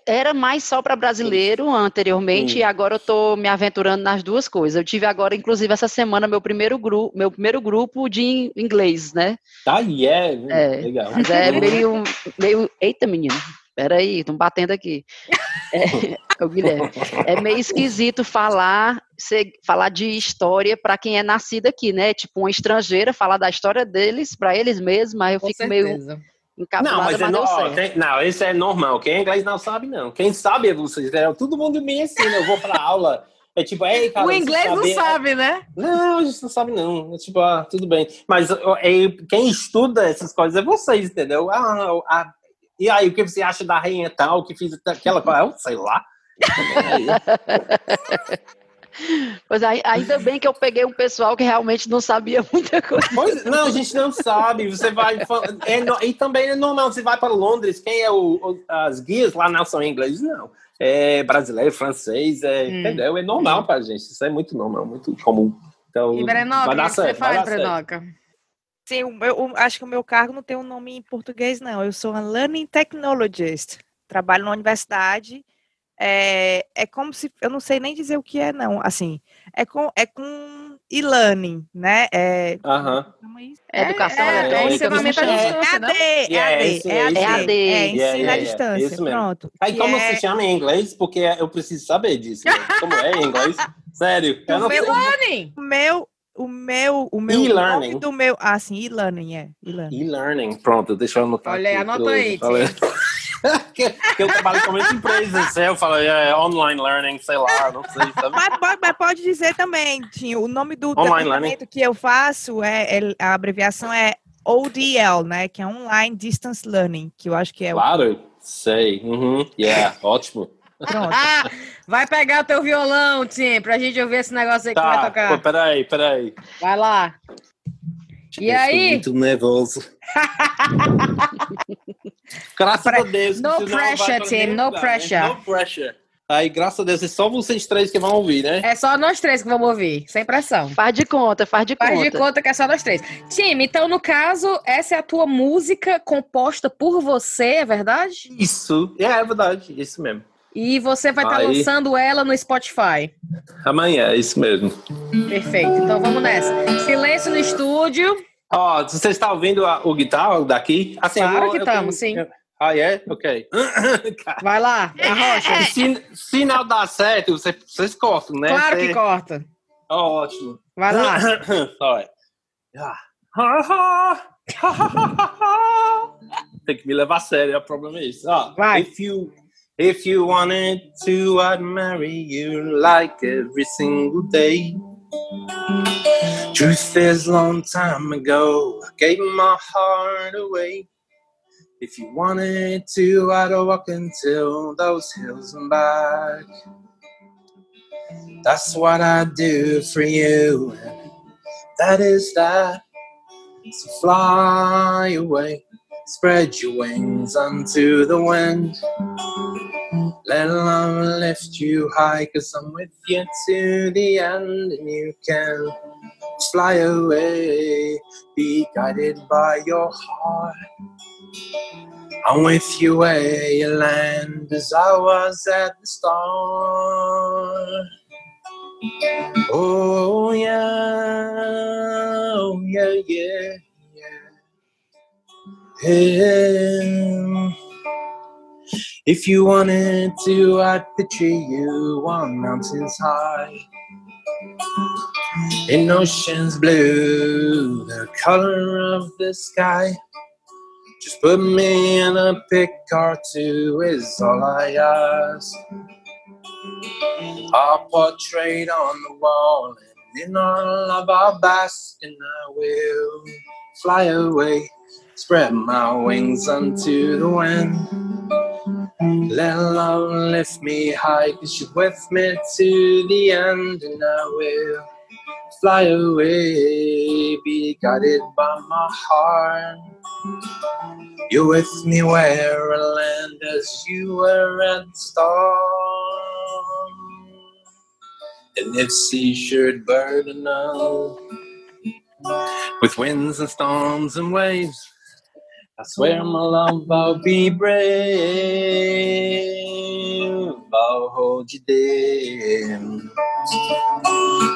Era mais só para brasileiro anteriormente Hum. e agora eu tô me aventurando nas duas coisas. Eu tive agora, inclusive, essa semana, meu primeiro grupo, meu primeiro grupo de in- inglês, né? Ah, é, É. legal. Mas é meio, meio. Eita, menino. Peraí, estão batendo aqui. É, ô, Guilherme. É meio esquisito falar, ser- falar de história para quem é nascido aqui, né? Tipo, uma estrangeira falar da história deles para eles mesmos, mas eu Com fico meio Não, mas, mas, é deu no- ó, certo. tem- não, isso é normal. Quem é inglês não sabe, não. Quem sabe é vocês. né? Todo mundo me ensina. Eu vou pra aula. É tipo, ei, cara. o inglês não sabe- sabe, né? Não, a gente não sabe, não. É tipo, ah, tudo bem. Mas é, quem estuda essas coisas é vocês, entendeu? Ah, ah, e aí, o que você acha da rainha tal que fez aquela coisa? Eu sei lá. Pois ai- ainda bem que eu peguei um pessoal que realmente não sabia muita coisa. Pois, não, a gente não sabe. Você vai. É, no- e também é normal, você vai para Londres, quem é o, o- as guias lá não são ingleses, não. É brasileiro, francês, é, Hum. entendeu? É normal pra gente. Isso é muito normal, muito comum. Então, E Brenoca, vai o dar que você faz. Brenoca? Sim, meu- o- acho que o meu cargo não tem um nome em português, não. Eu sou uma Learning Technologist. Trabalho na universidade. É, é como se. Eu não sei nem dizer o que é, não. Assim, é com, é com e-learning, né? É, Aham. chama isso? Educação é, eletrônica, É ensinamento à é- distância, não? AD, é Yeah, AD, isso, é AD, é AD. é Yeah, ensino yeah, à distância, Isso mesmo. pronto. Aí, como é- se chama em inglês? Porque eu preciso saber disso. né? Como é em inglês? Sério. Eu não sei. E-learning. O meu, o meu, o meu E-learning. nome do meu, ah, sim, e-learning, é, e-learning. E-learning. Pronto, deixa eu anotar. Olha aí, aqui, anota aí. que, que eu trabalho com muitas empresas. Eu falo, é, online learning, sei lá, não sei. Mas pode, mas pode dizer também, Tinho, o nome do Online departamento que eu faço, é, é- a abreviação é ODL, né, que é Online Distance Learning, que eu acho que é o... Claro, sei. Uhum. Yeah, ótimo. Pronto. Ah, vai pegar o teu violão, Tim, pra gente ouvir esse negócio aí que vai Tá, tocar. pô, peraí, peraí. Vai lá. E Eu aí? muito nervoso. Graças Pre- a Deus. no pressure, Tim, no lugar, né? pressure. No pressure. Aí, graças a Deus, é só vocês três que vão ouvir, né? É só nós três que vamos ouvir, sem pressão. Faz de conta, faz de Faz conta. de conta que é só nós três. Time, então, no caso, essa é a tua música composta por você, é verdade? Isso, é, é verdade, isso mesmo. E você vai estar Aí. lançando ela no Spotify. Amanhã, é isso mesmo. Perfeito. Então vamos nessa. Silêncio no estúdio. Ó, você está ouvindo a- o guitarra daqui? Assim, Claro eu- que eu estamos, sim. Ah, é? Ok. Vai lá, arrocha. se, se não dá certo, você- vocês cortam, né? Claro que corta. Ó, ótimo. Vai lá. Tem que me levar a sério, o problema é isso. Ó, Vai. If you, if you wanted to, I'd marry you like every single day. Truth is, long time ago, I gave my heart away. If you wanted to, I'd walk until those hills and back. That's what I do for you. That is that. So fly away, spread your wings unto the wind. Let love lift you high, cause I'm with you to the end, and you can fly away, be guided by your heart. I'm with you where you land, as I was at the start. Oh yeah, oh yeah, yeah, yeah. yeah. If you wanted to, I'd picture you on mountains high. In oceans blue, the color of the sky. Just put me in a pick or two is all I ask. Our portrait on the wall, and in all of our bask, and I will fly away, spread my wings unto the wind. Let love lift me high, cause you're with me to the end, and I will fly away, be guided by my heart. You're with me where I land as you were at the start. And if sea should burden up with winds and storms and waves, I swear, my love, I'll be brave. I'll hold you dear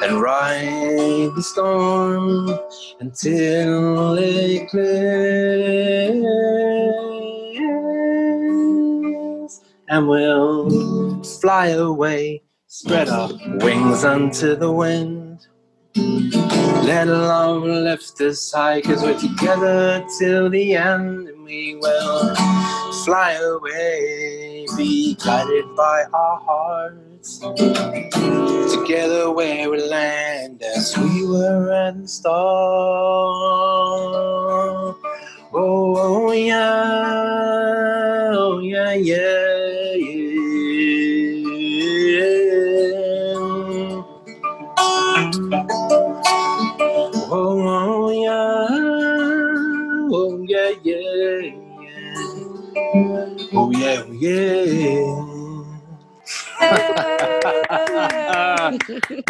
and ride the storm until it clears, and we'll fly away, spread our wings unto the wind. Let love lift us high, cause we're together till the end, and we will fly away, be guided by our hearts. Together where we land as we were at the start. Oh, oh yeah, oh yeah, yeah, yeah. Yeah. Oh yeah, oh yeah.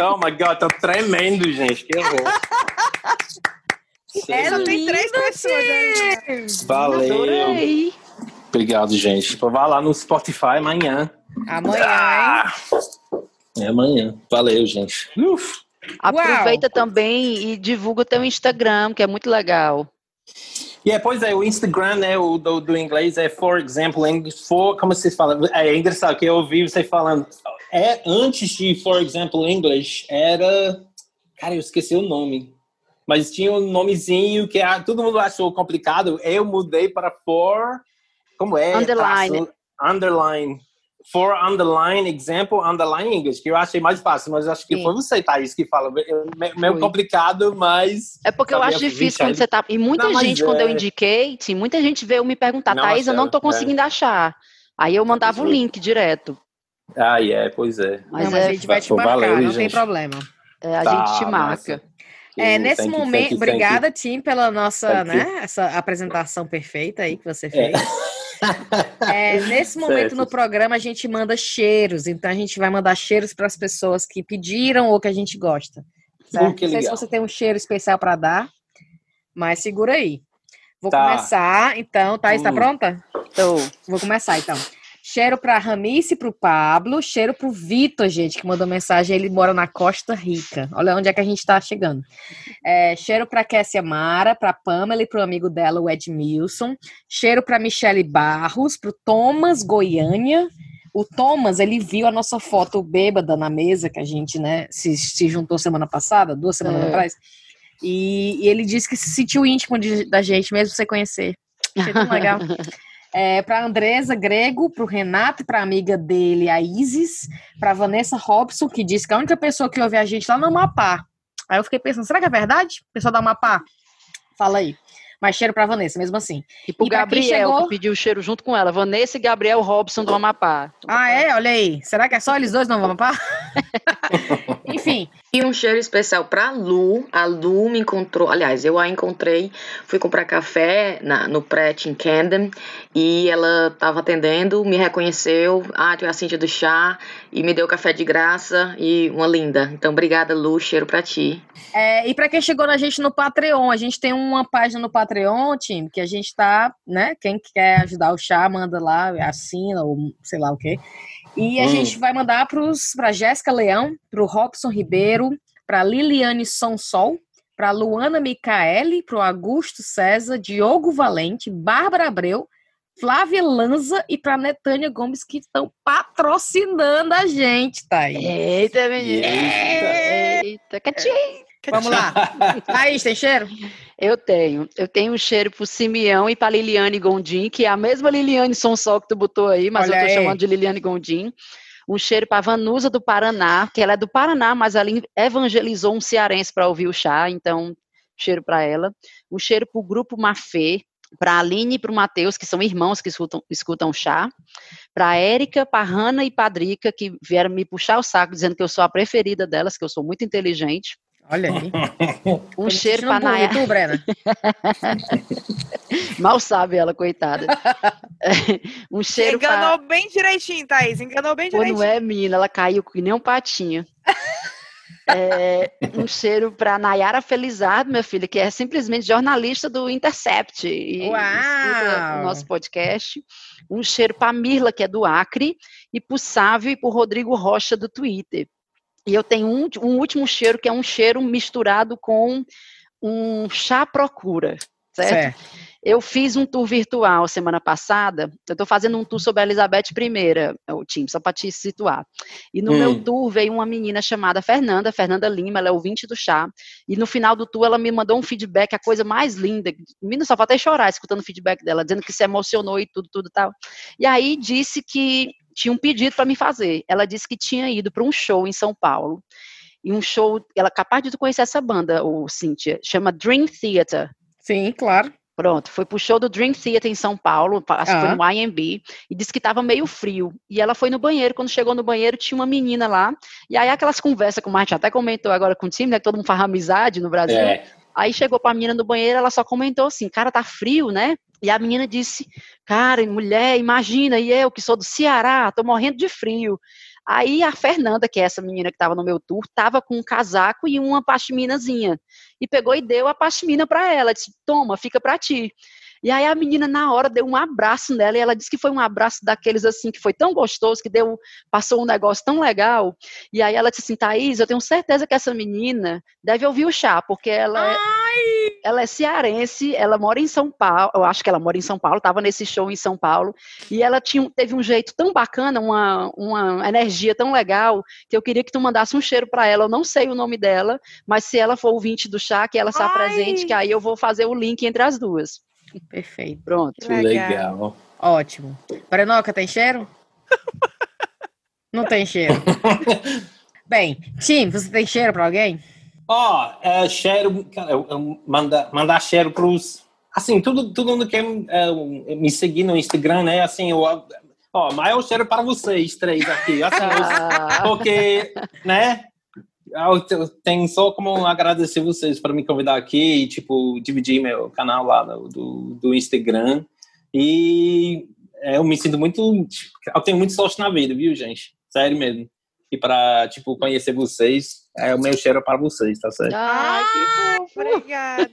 oh my god, tô tremendo, gente. Que horror. É Só tem três pessoas aí. Valeu. Adorei. Obrigado, gente. Vá lá no Spotify amanhã. Amanhã, hein? Ah, é amanhã. Valeu, gente. Uf. Aproveita também e divulga o teu Instagram, que é muito legal. E é, pois é, o Instagram, né, o do, do inglês é, for example, English, for, como vocês falam, é engraçado que eu ouvi você falando, é, antes de for example English, era, cara, eu esqueci o nome, mas tinha um nomezinho que ah, todo mundo achou complicado, eu mudei para for, como é? Underline. Traço, underline. For underline example, underline English, que eu achei mais fácil, mas acho que Sim. foi você, Thaís, que fala. Eu- me- Meio complicado, mas. É porque eu acho difícil quando você tá. E muita Não, gente, quando eu é- indiquei, sim, muita gente veio me perguntar, Não Thaís, eu não tô é. conseguindo achar. Aí eu mandava o é. link direto. Ah, é, pois é. Mas não, mas é, a gente vai te Pô, marcar, valeu, não tem gente. problema. é, a Tá, gente te marca. massa. É, nesse thank you, momento, thank you, thank you. obrigada, Tim, pela nossa, Thank you. né, essa apresentação perfeita aí que você É. fez. É, nesse momento Certo. no programa a gente manda cheiros, então a gente vai mandar cheiros para as pessoas que pediram ou que a gente gosta. Certo? Uh, que Não sei se você tem um cheiro especial para dar, mas segura aí. Vou Tá. começar, então. Thaís, tá Hum. pronta? Tô. Vou começar, então. Cheiro para Ramice, para o Pablo, cheiro para o Vitor, gente, que mandou mensagem. Ele mora na Costa Rica. Olha onde é que a gente está chegando. É, cheiro para Kessia Mara, para Pamela e para o amigo dela, o Edmilson. Cheiro para Michele Barros, para o Thomas Goiânia. O Thomas, ele viu a nossa foto bêbada na mesa, que a gente, né, se, se juntou semana passada, duas semanas É. atrás. E, e ele disse que se sentiu íntimo de- da gente, mesmo sem conhecer. Achei tão legal. É, para Andresa Grego, para o Renato e para amiga dele, a Isis, para Vanessa Robson, que disse que a única pessoa que ouve a gente lá no Amapá. Aí eu fiquei pensando, será que é verdade? Pessoal do Amapá? Fala aí. Mas cheiro para Vanessa, mesmo assim. E quem Gabriel, chegou- que pediu o cheiro junto com ela. Vanessa e Gabriel Robson do Amapá. Ah, é? Olha aí. Será que é só eles dois no Amapá? Enfim, E um cheiro especial pra Lu. A Lu me encontrou, aliás, eu a encontrei, fui comprar café na- no Pret em Camden e ela tava atendendo, me reconheceu, ah, é a Cintia do chá e me deu café de graça e uma linda. Então, obrigada, Lu, cheiro pra ti. É, e para quem chegou na gente no Patreon, a gente tem uma página no Patreon, time, que a gente tá, né? Quem quer ajudar o chá, manda lá, assina, ou sei lá o quê. E a Hum. gente vai mandar para Jéssica Leão, para o Robson Ribeiro, para Liliane Sonsol, para Luana Micaele, para o Augusto César, Diogo Valente, Bárbara Abreu, Flávia Lanza e para Netânia Gomes, que estão patrocinando a gente, tá aí. Eita, menina. Eita. Eita, quietinho. Vamos lá. Thaís, tem cheiro? Eu tenho. Eu tenho um cheiro pro Simeão e pra Liliane Gondim, que é a mesma Liliane Sonsol que tu botou aí, mas Olha eu tô aí. chamando de Liliane Gondim. Um cheiro pra Vanusa do Paraná, que ela é do Paraná, mas ela evangelizou um cearense para ouvir o chá, então cheiro pra ela. Um cheiro pro grupo Mafê, pra Aline e pro Matheus, que são irmãos que escutam, escutam chá. Pra Érica, pra Hanna e pra Drica, que vieram me puxar o saco dizendo que eu sou a preferida delas, que eu sou muito inteligente. Olha aí. Um cheiro pra para Nayara. tu, Brena? Mal sabe ela, coitada. um cheiro Enganou pra... bem direitinho, Thaís. Enganou bem Pô, direitinho. não é, menina? Ela caiu que nem um patinho. É, um cheiro para Nayara Felizardo, minha filha, que é simplesmente jornalista do Intercept e Uau! escuta o nosso podcast. Um cheiro para Mirla, que é do Acre, e para o Sávio e para o Rodrigo Rocha do Twitter. E eu tenho um, um último cheiro, que é um cheiro misturado com um chá procura, certo? Certo. Eu fiz um tour virtual semana passada. Eu estou fazendo um tour sobre a Elizabeth I, o time, só para te situar. E no Hum. meu tour veio uma menina chamada Fernanda, Fernanda Lima, ela é ouvinte do chá. E no final do tour ela me mandou um feedback, a coisa mais linda. Menina, só faltei chorar escutando o feedback dela, dizendo que se emocionou e tudo, tudo tal. E aí disse que tinha um pedido para me fazer. Ela disse que tinha ido para um show em São Paulo. E um show, ela é capaz de tu conhecer essa banda, o Cynthia, chama Dream Theater. Sim, claro. Pronto, foi pro show do Dream Theater em São Paulo, pa- acho que foi no IMB, e disse que estava meio frio. E ela foi no banheiro, quando chegou no banheiro, tinha uma menina lá, e aí aquelas conversas, como a gente até comentou agora com o time, né, que todo mundo faz amizade no Brasil, É. Aí chegou pra menina no banheiro, ela só comentou assim, cara, tá frio, né? E a menina disse, cara, mulher, imagina, e eu que sou do Ceará, tô morrendo de frio. Aí a Fernanda, que é essa menina que tava no meu tour, tava com um casaco e uma pashminazinha. E pegou e deu a pashmina pra ela, disse, toma, fica pra ti. E aí a menina na hora deu um abraço nela e ela disse que foi um abraço daqueles assim que foi tão gostoso que deu passou um negócio tão legal. E aí ela disse assim, Thaís, eu tenho certeza que essa menina deve ouvir o chá, porque ela é, ela é cearense, ela mora em São Paulo, eu acho que ela mora em São Paulo, estava nesse show em São Paulo, e ela tinha, teve um jeito tão bacana, uma, uma energia tão legal, que eu queria que tu mandasse um cheiro para ela. Eu não sei o nome dela, mas se ela for ouvinte do chá, que ela está Ai! presente, que aí eu vou fazer o link entre as duas. Perfeito. Pronto. Que Legal. Ótimo. Brenoca, tem cheiro? Não tem cheiro. Bem, Tim, você tem cheiro pra alguém? Ó, é, cheiro, cara, eu, eu manda, mandar cheiro pros. Assim, tudo, todo mundo que é, me seguir no Instagram, né? Assim, eu, ó, maior cheiro para vocês três aqui. Assim, Ah, porque, né? Eu te- tenho só como agradecer vocês para me convidar aqui e, tipo, dividir meu canal lá no- do, do Instagram. E é, eu me sinto muito. eu tenho muito sorte na vida, viu, gente? Sério mesmo. E pra, tipo, conhecer vocês, é o meu cheiro para vocês, tá certo? Ai, que fofo. Obrigada.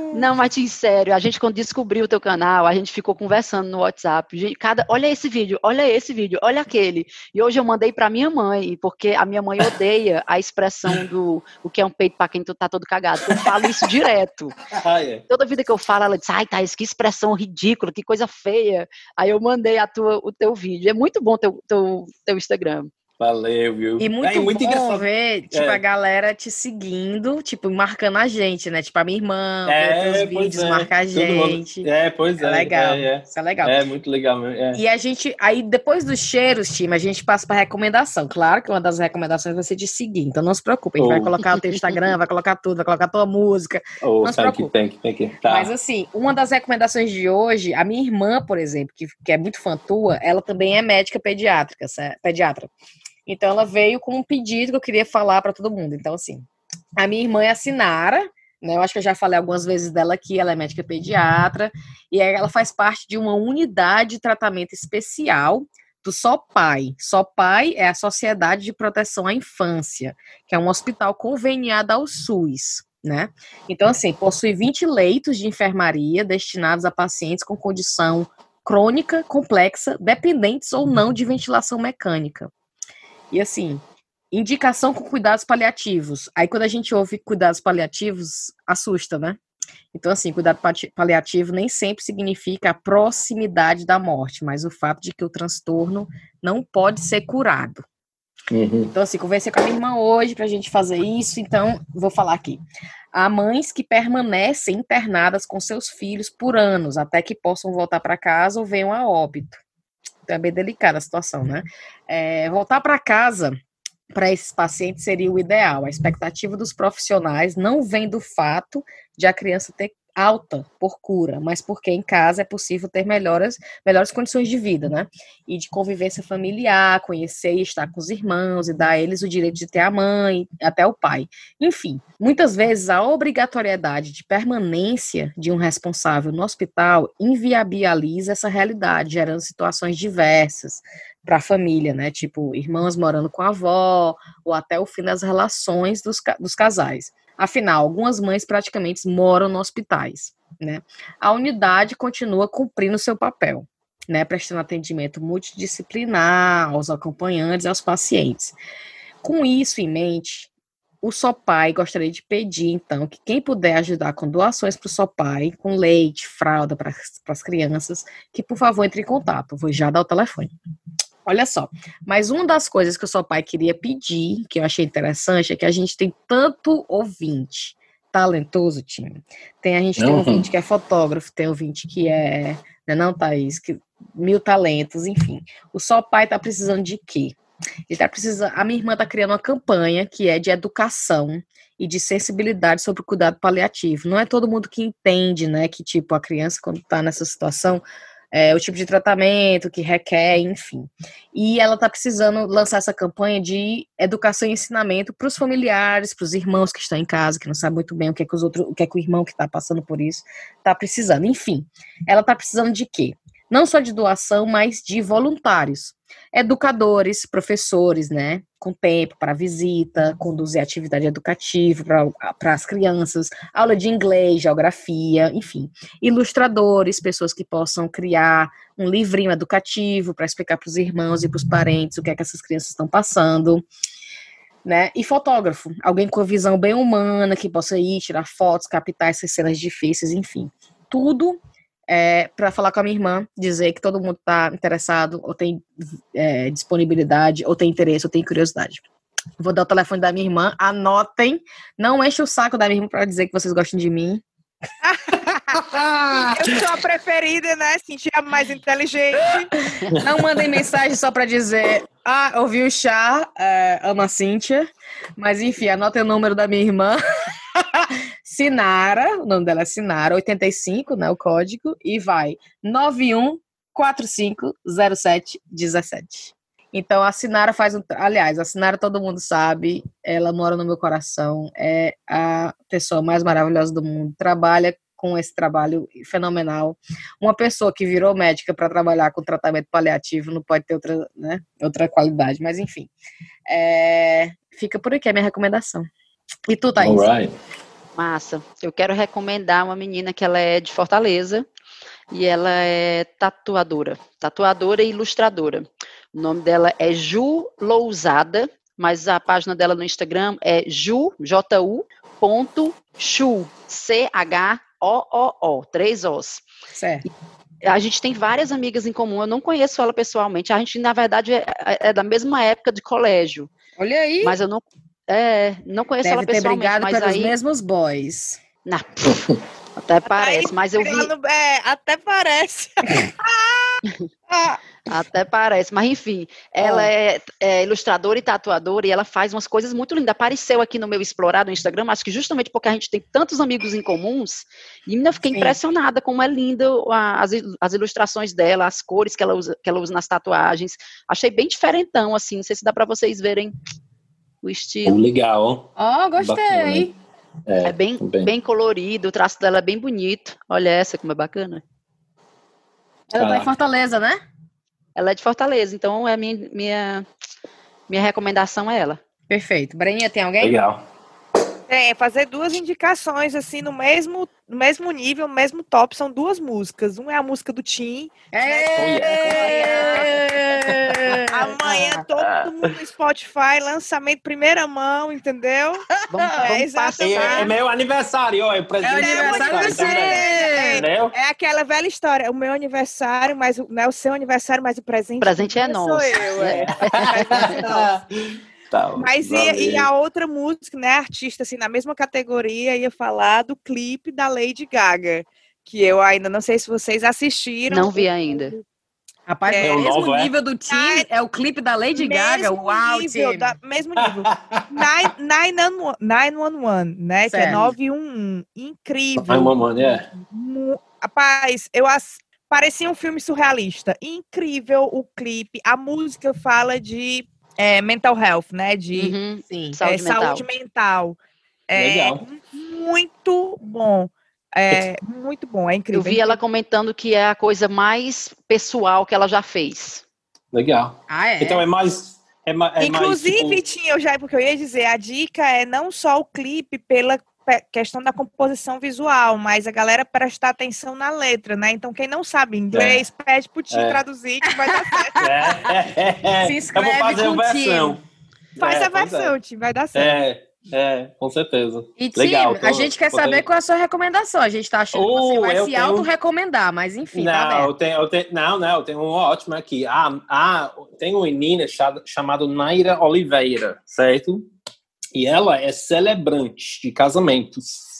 Não, Martins, sério, a gente quando descobriu o teu canal, a gente ficou conversando no WhatsApp. Gente, cada, olha esse vídeo, olha esse vídeo, olha aquele. E hoje eu mandei pra minha mãe, porque a minha mãe odeia a expressão do o que é um peito pra quem tu tá todo cagado. Eu falo isso direto. Ah, é. Toda vida que eu falo, ela diz, ai, Thaís, que expressão ridícula, que coisa feia. Aí eu mandei a tua, o teu vídeo. É muito bom teu, teu, teu Instagram. Valeu, viu? E muito, É, bom engraçado. ver, tipo, É. a galera te seguindo, tipo, marcando a gente, né? Tipo, a minha irmã, É, os vídeos, é. marcar a Todo mundo- gente. É, pois é. É legal. É, é. Isso é legal. É muito legal mesmo. É. E a gente, aí depois dos cheiros, time, a gente passa para recomendação. Claro que uma das recomendações vai ser de seguir, então não se preocupe. A gente vai Oh. colocar o teu Instagram, vai colocar tudo, vai colocar a tua música. Oh, Não se thank you, preocupe. thank you, thank you. Tá. Mas assim, uma das recomendações de hoje, a minha irmã, por exemplo, que, que é muito fã tua, ela também é médica pediátrica, pediatra. Então ela veio com um pedido que eu queria falar para todo mundo. Então assim, a minha irmã é a Sinara, né? Eu acho que eu já falei algumas vezes dela aqui, ela é médica pediatra e ela faz parte de uma unidade de tratamento especial do SOPAI. SOPAI é a Sociedade de Proteção à Infância, que é um hospital conveniado ao SUS, né? Então, assim, possui 20 leitos de enfermaria destinados a pacientes com condição crônica, complexa, dependentes ou não de ventilação mecânica. E, assim, indicação com cuidados paliativos. Aí, quando a gente ouve cuidados paliativos, assusta, né? Então, assim, cuidado paliativo nem sempre significa a proximidade da morte, mas o fato de que o transtorno não pode ser curado. Uhum. Então, assim, conversei com a minha irmã hoje pra gente fazer isso, então vou falar aqui. Há mães que permanecem internadas com seus filhos por anos, até que possam voltar para casa ou venham a óbito. Então é bem delicada a situação, né? É, voltar para casa para esses pacientes seria o ideal. A expectativa dos profissionais não vem do fato de a criança ter alta por cura, mas porque em casa é possível ter melhores, melhores condições de vida, né? E de convivência familiar, conhecer e estar com os irmãos e dar a eles o direito de ter a mãe, até o pai. Enfim, muitas vezes a obrigatoriedade de permanência de um responsável no hospital inviabiliza essa realidade, gerando situações diversas para a família, né? Tipo, irmãos morando com a avó, ou até o fim das relações dos, dos casais. Afinal, algumas mães praticamente moram nos hospitais, né? A unidade continua cumprindo seu papel, né? Prestando atendimento multidisciplinar aos acompanhantes e aos pacientes. Com isso em mente, o SOPAI gostaria de pedir, então, que quem puder ajudar com doações para o SOPAI, com leite, fralda para as crianças, que por favor entre em contato. Vou já dar o telefone. Olha só, mas uma das coisas que o SOPAI queria pedir, que eu achei interessante, é que a gente tem tanto ouvinte talentoso, time. Tem, a gente tem Uhum. ouvinte que é fotógrafo, tem ouvinte que é, né, não, Thaís, que, mil talentos, enfim. O SOPAI tá precisando de quê? Ele tá precisando, a minha irmã tá criando uma campanha que é de educação e de sensibilidade sobre o cuidado paliativo. Não é todo mundo que entende, né, que tipo a criança quando tá nessa situação é, o tipo de tratamento que requer, enfim. E ela tá precisando lançar essa campanha de educação e ensinamento para os familiares, para os irmãos que estão em casa, que não sabem muito bem o que é que os outros, o que é que o irmão que está passando por isso tá precisando. Enfim, ela tá precisando de quê? Não só de doação, mas de voluntários educadores, professores, né, com tempo para visita, conduzir atividade educativa para as crianças, aula de inglês, geografia, enfim, ilustradores, pessoas que possam criar um livrinho educativo para explicar para os irmãos e para os parentes o que é que essas crianças estão passando. Né? E fotógrafo, alguém com a visão bem humana, que possa ir tirar fotos, captar essas cenas difíceis, enfim. Tudo é, para falar com a minha irmã, dizer que todo mundo está interessado, ou tem é, disponibilidade, ou tem interesse, ou tem curiosidade. Vou dar o telefone da minha irmã, anotem. Não enche o saco da minha irmã para dizer que vocês gostam de mim. Eu sou a preferida, né? Sentir a mais inteligente. Não mandem mensagem só para dizer, ah, ouvi o chá, é, ama a Cíntia. Mas enfim, anotem o número da minha irmã. Sinara, o nome dela é Sinara, 85, né, o código, e vai 91450717. Então a Sinara faz um, aliás, a Sinara todo mundo sabe, ela mora no meu coração, é a pessoa mais maravilhosa do mundo, trabalha com esse trabalho fenomenal. Uma pessoa que virou médica para trabalhar com tratamento paliativo não pode ter outra, né, outra qualidade, mas enfim. É, fica por aqui a minha recomendação. E tu, Thaís? Alright. Massa. Eu quero recomendar uma menina que ela é de Fortaleza e ela é tatuadora, tatuadora e ilustradora. O nome dela é Ju Lousada, mas a página dela no Instagram é ju, J-U, ponto, chu, C-H-O-O-O, três Os. Certo. A gente tem várias amigas em comum, eu não conheço ela pessoalmente, a gente, na verdade, é, é da mesma época de colégio, Olha aí. mas eu não, é, não conheço Deve ela ter pessoalmente, brigado mas pelos aí... mesmos boys. Não, até parece, mas eu vi... É, até parece. Até parece, mas enfim, ela Ah. é, é ilustradora e tatuadora e ela faz umas coisas muito lindas. Apareceu aqui no meu Explorar no Instagram, acho que justamente porque a gente tem tantos amigos em comuns, e ainda fiquei Sim. impressionada como é linda as, as ilustrações dela, as cores que ela, usa, que ela usa nas tatuagens. Achei bem diferentão, assim, não sei se dá pra vocês verem o Oh, estilo. legal. Ó, gostei. É, É bem, também. bem colorido, o traço dela é bem bonito. Olha essa, como é bacana. Ela tá em. Fortaleza, né? Ela é de Fortaleza, então é a minha, minha, minha recomendação é ela. Perfeito. Breninha, tem alguém? Legal. É, fazer duas indicações, assim, no mesmo, no mesmo nível, no mesmo top, são duas músicas. Uma é a música do Tim. É. Amanhã todo mundo no Spotify, lançamento primeira mão, entendeu? Vamos, É, vamos. É, é meu aniversário, ó. É presente É aniversário. Entendeu? É aquela velha história, o meu aniversário, mas o- não é o seu aniversário, mas o presente, O presente é dia sou nosso. eu, é. É. Tá, Mas e, e a outra música, né, artista, assim, na mesma categoria, ia falar do clipe da Lady Gaga, que eu ainda não sei se vocês assistiram. Não vi ainda. Rapaz, É, o o mesmo novo, é? nível do time é o clipe da Lady Gaga. Uau, nível, da- mesmo nível. Nine- nine- 911, né, que é Certo. 911. Incrível. Ai, mamãe, é. Mu- Rapaz, eu ass... parecia um filme surrealista. Incrível o clipe. A música fala de é, mental health, né? De Uhum. Sim. é, Saúde mental. saúde mental. É, Legal. Muito bom. É, muito bom, é incrível. Eu vi ela comentando que é a coisa mais pessoal que ela já fez. Legal. Ah, é? Então é mais. É, é Inclusive, mais, tipo, tinha, eu já, porque eu ia dizer, a dica é não só o clipe pela pe- questão da composição visual, mas a galera prestar atenção na letra, né? Então, quem não sabe inglês, pede pro Tim É. traduzir que vai dar certo. É, é, é, Se Eu inscreve vou fazer a versão. Faz É, a é. versão, Tim, vai dar certo. É, é, com certeza. E, Tim, Legal, a tô- gente quer saber qual é a sua recomendação. A gente tá achando que você vai eu se tenho- auto-recomendar, mas enfim, tá não, aberto. eu tenho, eu tenho, não, não, eu tenho um ótimo aqui. Ah, ah, tem uma menina cha- chamada Naira Oliveira, certo? E ela é celebrante de casamentos.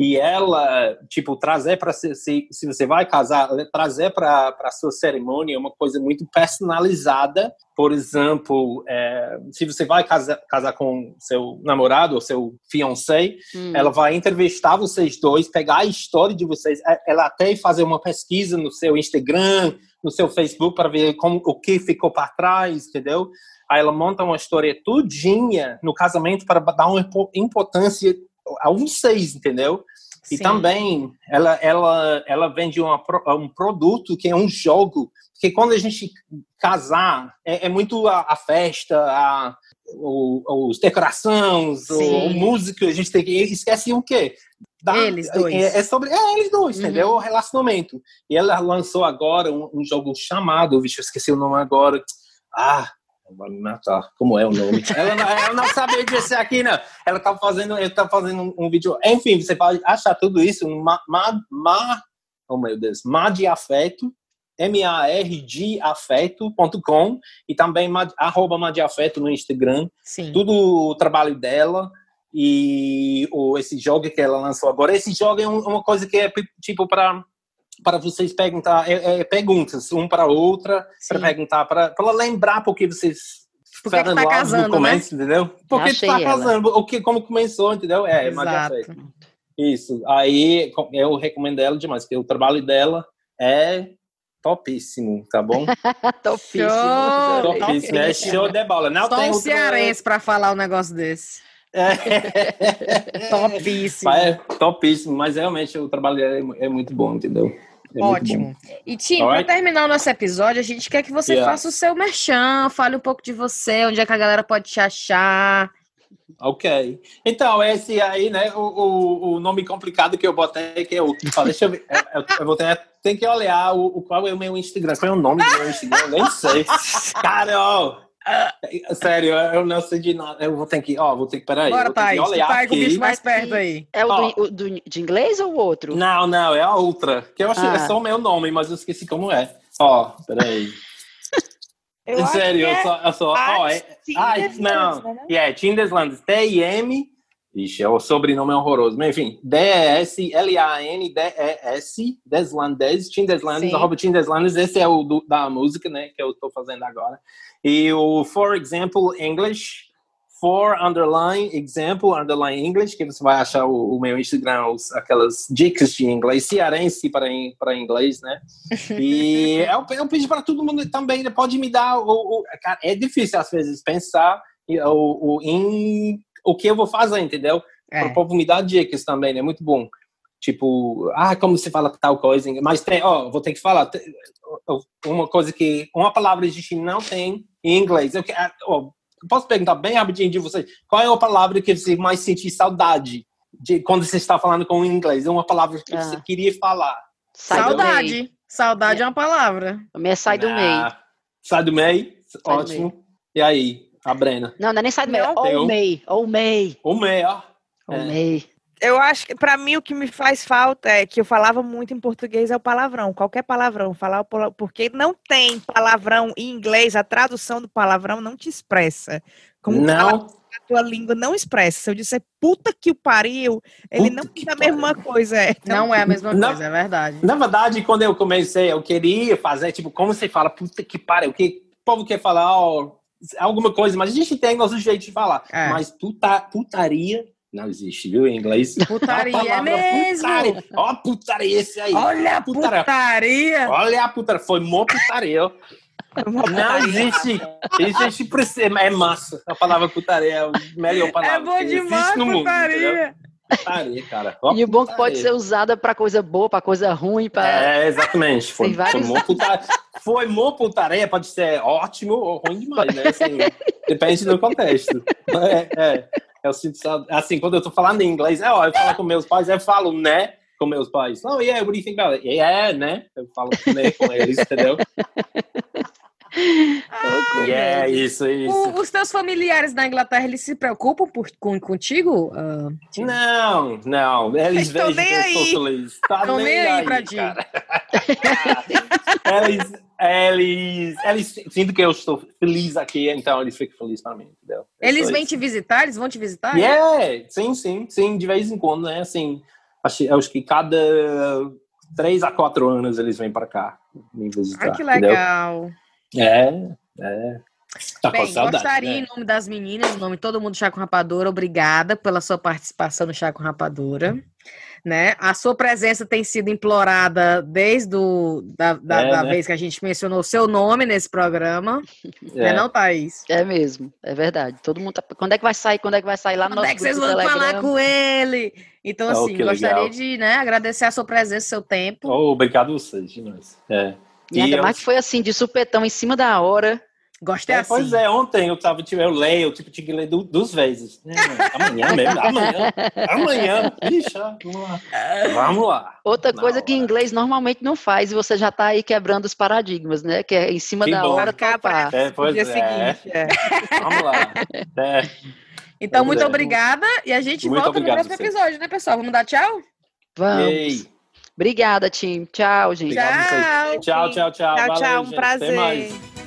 E ela, tipo, trazer para se, se, se você vai casar, trazer para a sua cerimônia é uma coisa muito personalizada. Por exemplo, é, se você vai casar, casar com seu namorado ou seu fiancé, Hum. ela vai entrevistar vocês dois, pegar a história de vocês, é- ela até fazer uma pesquisa no seu Instagram, no seu Facebook para ver como o que ficou para trás, entendeu? Aí ela monta uma história tudinha no casamento para dar uma impo- importância a vocês, entendeu? E Sim. também ela ela ela vende uma, um produto que é um jogo, porque quando a gente casar é, é muito a, a festa, a o, os decorações, o, o músico, a gente tem que esquece o quê? Da- Eles dois. É, é sobre é, eles dois, Uhum. entendeu? O relacionamento. E ela lançou agora um, um jogo chamado, vixe, eu esqueci o nome agora. Ah, vai me matar. Como é o nome? ela, não, ela não sabia disso aqui, não. Ela tá fazendo, ela tá fazendo um, um vídeo. Enfim, você pode achar tudo isso ma, ma, ma, oh meu Deus, ma de afeto, M-A-R-D-afeto.com e também ma, arroba ma de afeto no Instagram Sim. tudo o trabalho dela e o, esse jogo que ela lançou agora. Esse jogo é um- uma coisa que é tipo para para vocês perguntar é, é perguntas um para outra para perguntar para para lembrar porque vocês Por que tá love no casando, né? começo, entendeu? Por que tu Achei tá ela. casando? O que como começou, entendeu? É, já Exato. Isso. Aí eu recomendo ela demais, porque o trabalho dela é topíssimo, tá bom? Topíssimo. Show! adorei. topíssimo, é show de bola. Não Só tem um cearense pra falar um negócio desse. É. Topíssimo. É topíssimo, mas realmente o trabalho dele é, é muito bom, entendeu? É Ótimo. E Tim, para terminar o nosso episódio, a gente quer que você Yeah. faça o seu merchan, fale um pouco de você, onde é que a galera pode te achar. Ok. Então, esse aí, né, o, o, o nome complicado que eu botei, que eu falei, deixa eu ver, eu, eu vou ter, tem que olhar o, o- qual é o meu Instagram, qual é o nome do meu Instagram, eu nem sei. Carol! Sério, eu não sei de nada, eu vou ter que, ó, vou ter que, peraí, Bora, Thaís. Tu olhar pega o bicho mais perto aí. É o, Ó. do, o do- de inglês ou o outro? Não, não, é a outra, que eu achei, Ah. é só o meu nome, mas eu esqueci como é. Ó, peraí. Eu Sério, eu é só, eu só, ó, é, Ah, Tinderslands, não. né? Yeah. T-I-M. Ixi, é o sobrenome é horroroso. Mas, enfim, D-E-S-L-A-N-D-E-S, Deslandes, Tindeslands, Sim. arroba Tindeslands. Esse é o do- da música, né, que eu tô fazendo agora. E o For Example English, For Underline Example Underline English, que você vai achar o, o meu Instagram, os- aquelas dicas de inglês, cearense para, in- para inglês, né? E eu, eu pedi para todo mundo também, né, pode me dar. O, o- cara, é difícil às vezes pensar o, o, em o que eu vou fazer, entendeu? É. Para o povo me dar dicas também, é muito bom. Tipo, ah, como se fala tal coisa. Mas tem, ó, vou ter que falar. uma coisa que. Uma palavra gente não tem em inglês. Eu, que- ah, ó, posso perguntar bem rapidinho de vocês? Qual é a palavra que você mais sente saudade de quando você está falando com o inglês? É uma palavra que Ah. você queria falar. Sai do meio. Saudade. Saudade é uma palavra. A minha sai do meio. Ah, Sai do meio? Sai do Ótimo. E aí, a Brena? Não, não é nem sai do meio. Não. Ou meio. Ou meio. O meio, ó. Ou É. meio. Eu acho que, pra mim, o que me faz falta é que eu falava muito em português é o palavrão. Qualquer palavrão. Falar Porque não tem palavrão em inglês, a tradução do palavrão não te expressa. Como Não. a tua língua não expressa. Se eu disser puta que o pariu, ele Puta não diz a mesma coisa. É. Não é a mesma Não. coisa, é verdade. Na verdade, quando eu comecei, eu queria fazer, tipo, como você fala, puta que pariu, que o povo quer falar ó, alguma coisa, mas a gente tem nosso jeito de falar. É. Mas puta, putaria não existe, viu, em inglês? Putaria A é palavra mesmo. Putaria. Ó, putaria esse aí. Olha a Putaria. putaria. Olha a putaria. Foi mó putaria. ó. Não existe. Existe ser. É massa. A palavra putaria é a melhor palavra. É bom que existe demais, no mundo, entendeu? putaria. Putaria, cara. Ó, E o bom é que pode putaria. ser usada pra coisa boa, pra coisa ruim, pra... É, exatamente. Foi, vários- foi mó putaria. Foi mó putaria, pode ser ótimo ou ruim demais, né? Assim, depende do contexto. É, é. Eu sinto, saud- assim, quando eu tô falando em inglês, é, ó, eu falo com meus pais, eu falo, né, com meus pais. Oh, yeah, what do you think about it? Yeah, né? Eu falo né, com eles, entendeu? yeah, isso, isso. Os teus familiares na Inglaterra, eles se preocupam por, com, contigo? Ah, Tim? Não, não, eles que nem eu sou aí. feliz. Tá Estão nem aí pra ti. eles, eles, eles sinto que eu estou feliz aqui, então eles ficam felizes para mim, entendeu? Eles vêm te visitar? Eles vão te visitar? Yeah, sim, sim, sim, de vez em quando, né? Assim, acho, acho que cada três a quatro anos eles vêm para cá me visitar. Ah, que entendeu? legal. É, é. Tá Bem, saudade, gostaria, né? em nome das meninas, em nome de todo mundo do Chá com Rapadura, obrigada pela sua participação no Chá com Rapadura. Né? A sua presença tem sido implorada desde o, da, da, É, da né? vez que a gente mencionou o seu nome nesse programa. Não é É. não, Thaís? É mesmo, é verdade. Todo mundo tá... Quando é que vai sair? Quando é que vai sair lá no Quando nosso é que vocês vão do falar Telegram? com ele? Então, Oh, assim, que gostaria legal. de né, agradecer a sua presença, seu tempo. Oh, obrigado a vocês, demais. É. E ainda eu- mais que foi assim, de supetão, em cima da hora. Gostei É, assim. Pois é, ontem eu tava, tipo, eu leio, tipo, tinha que ler du- duas vezes. É, amanhã mesmo, amanhã, amanhã. Ixi, vamos lá. Vamos lá. Outra Na coisa que hora. inglês normalmente não faz, e você já tá aí quebrando os paradigmas, né? Que é em cima Que da bom. hora topar. É, pois dia é. seguinte. É. Vamos lá. É. Então, Pois muito é. obrigada. E a gente Muito volta no próximo episódio, né, pessoal? Vamos dar tchau? Vamos. Ei, Obrigada, Tim. Tchau, gente. Tchau. tchau, tchau, tchau. Tchau, Valeu, tchau. Um gente. Até mais. prazer.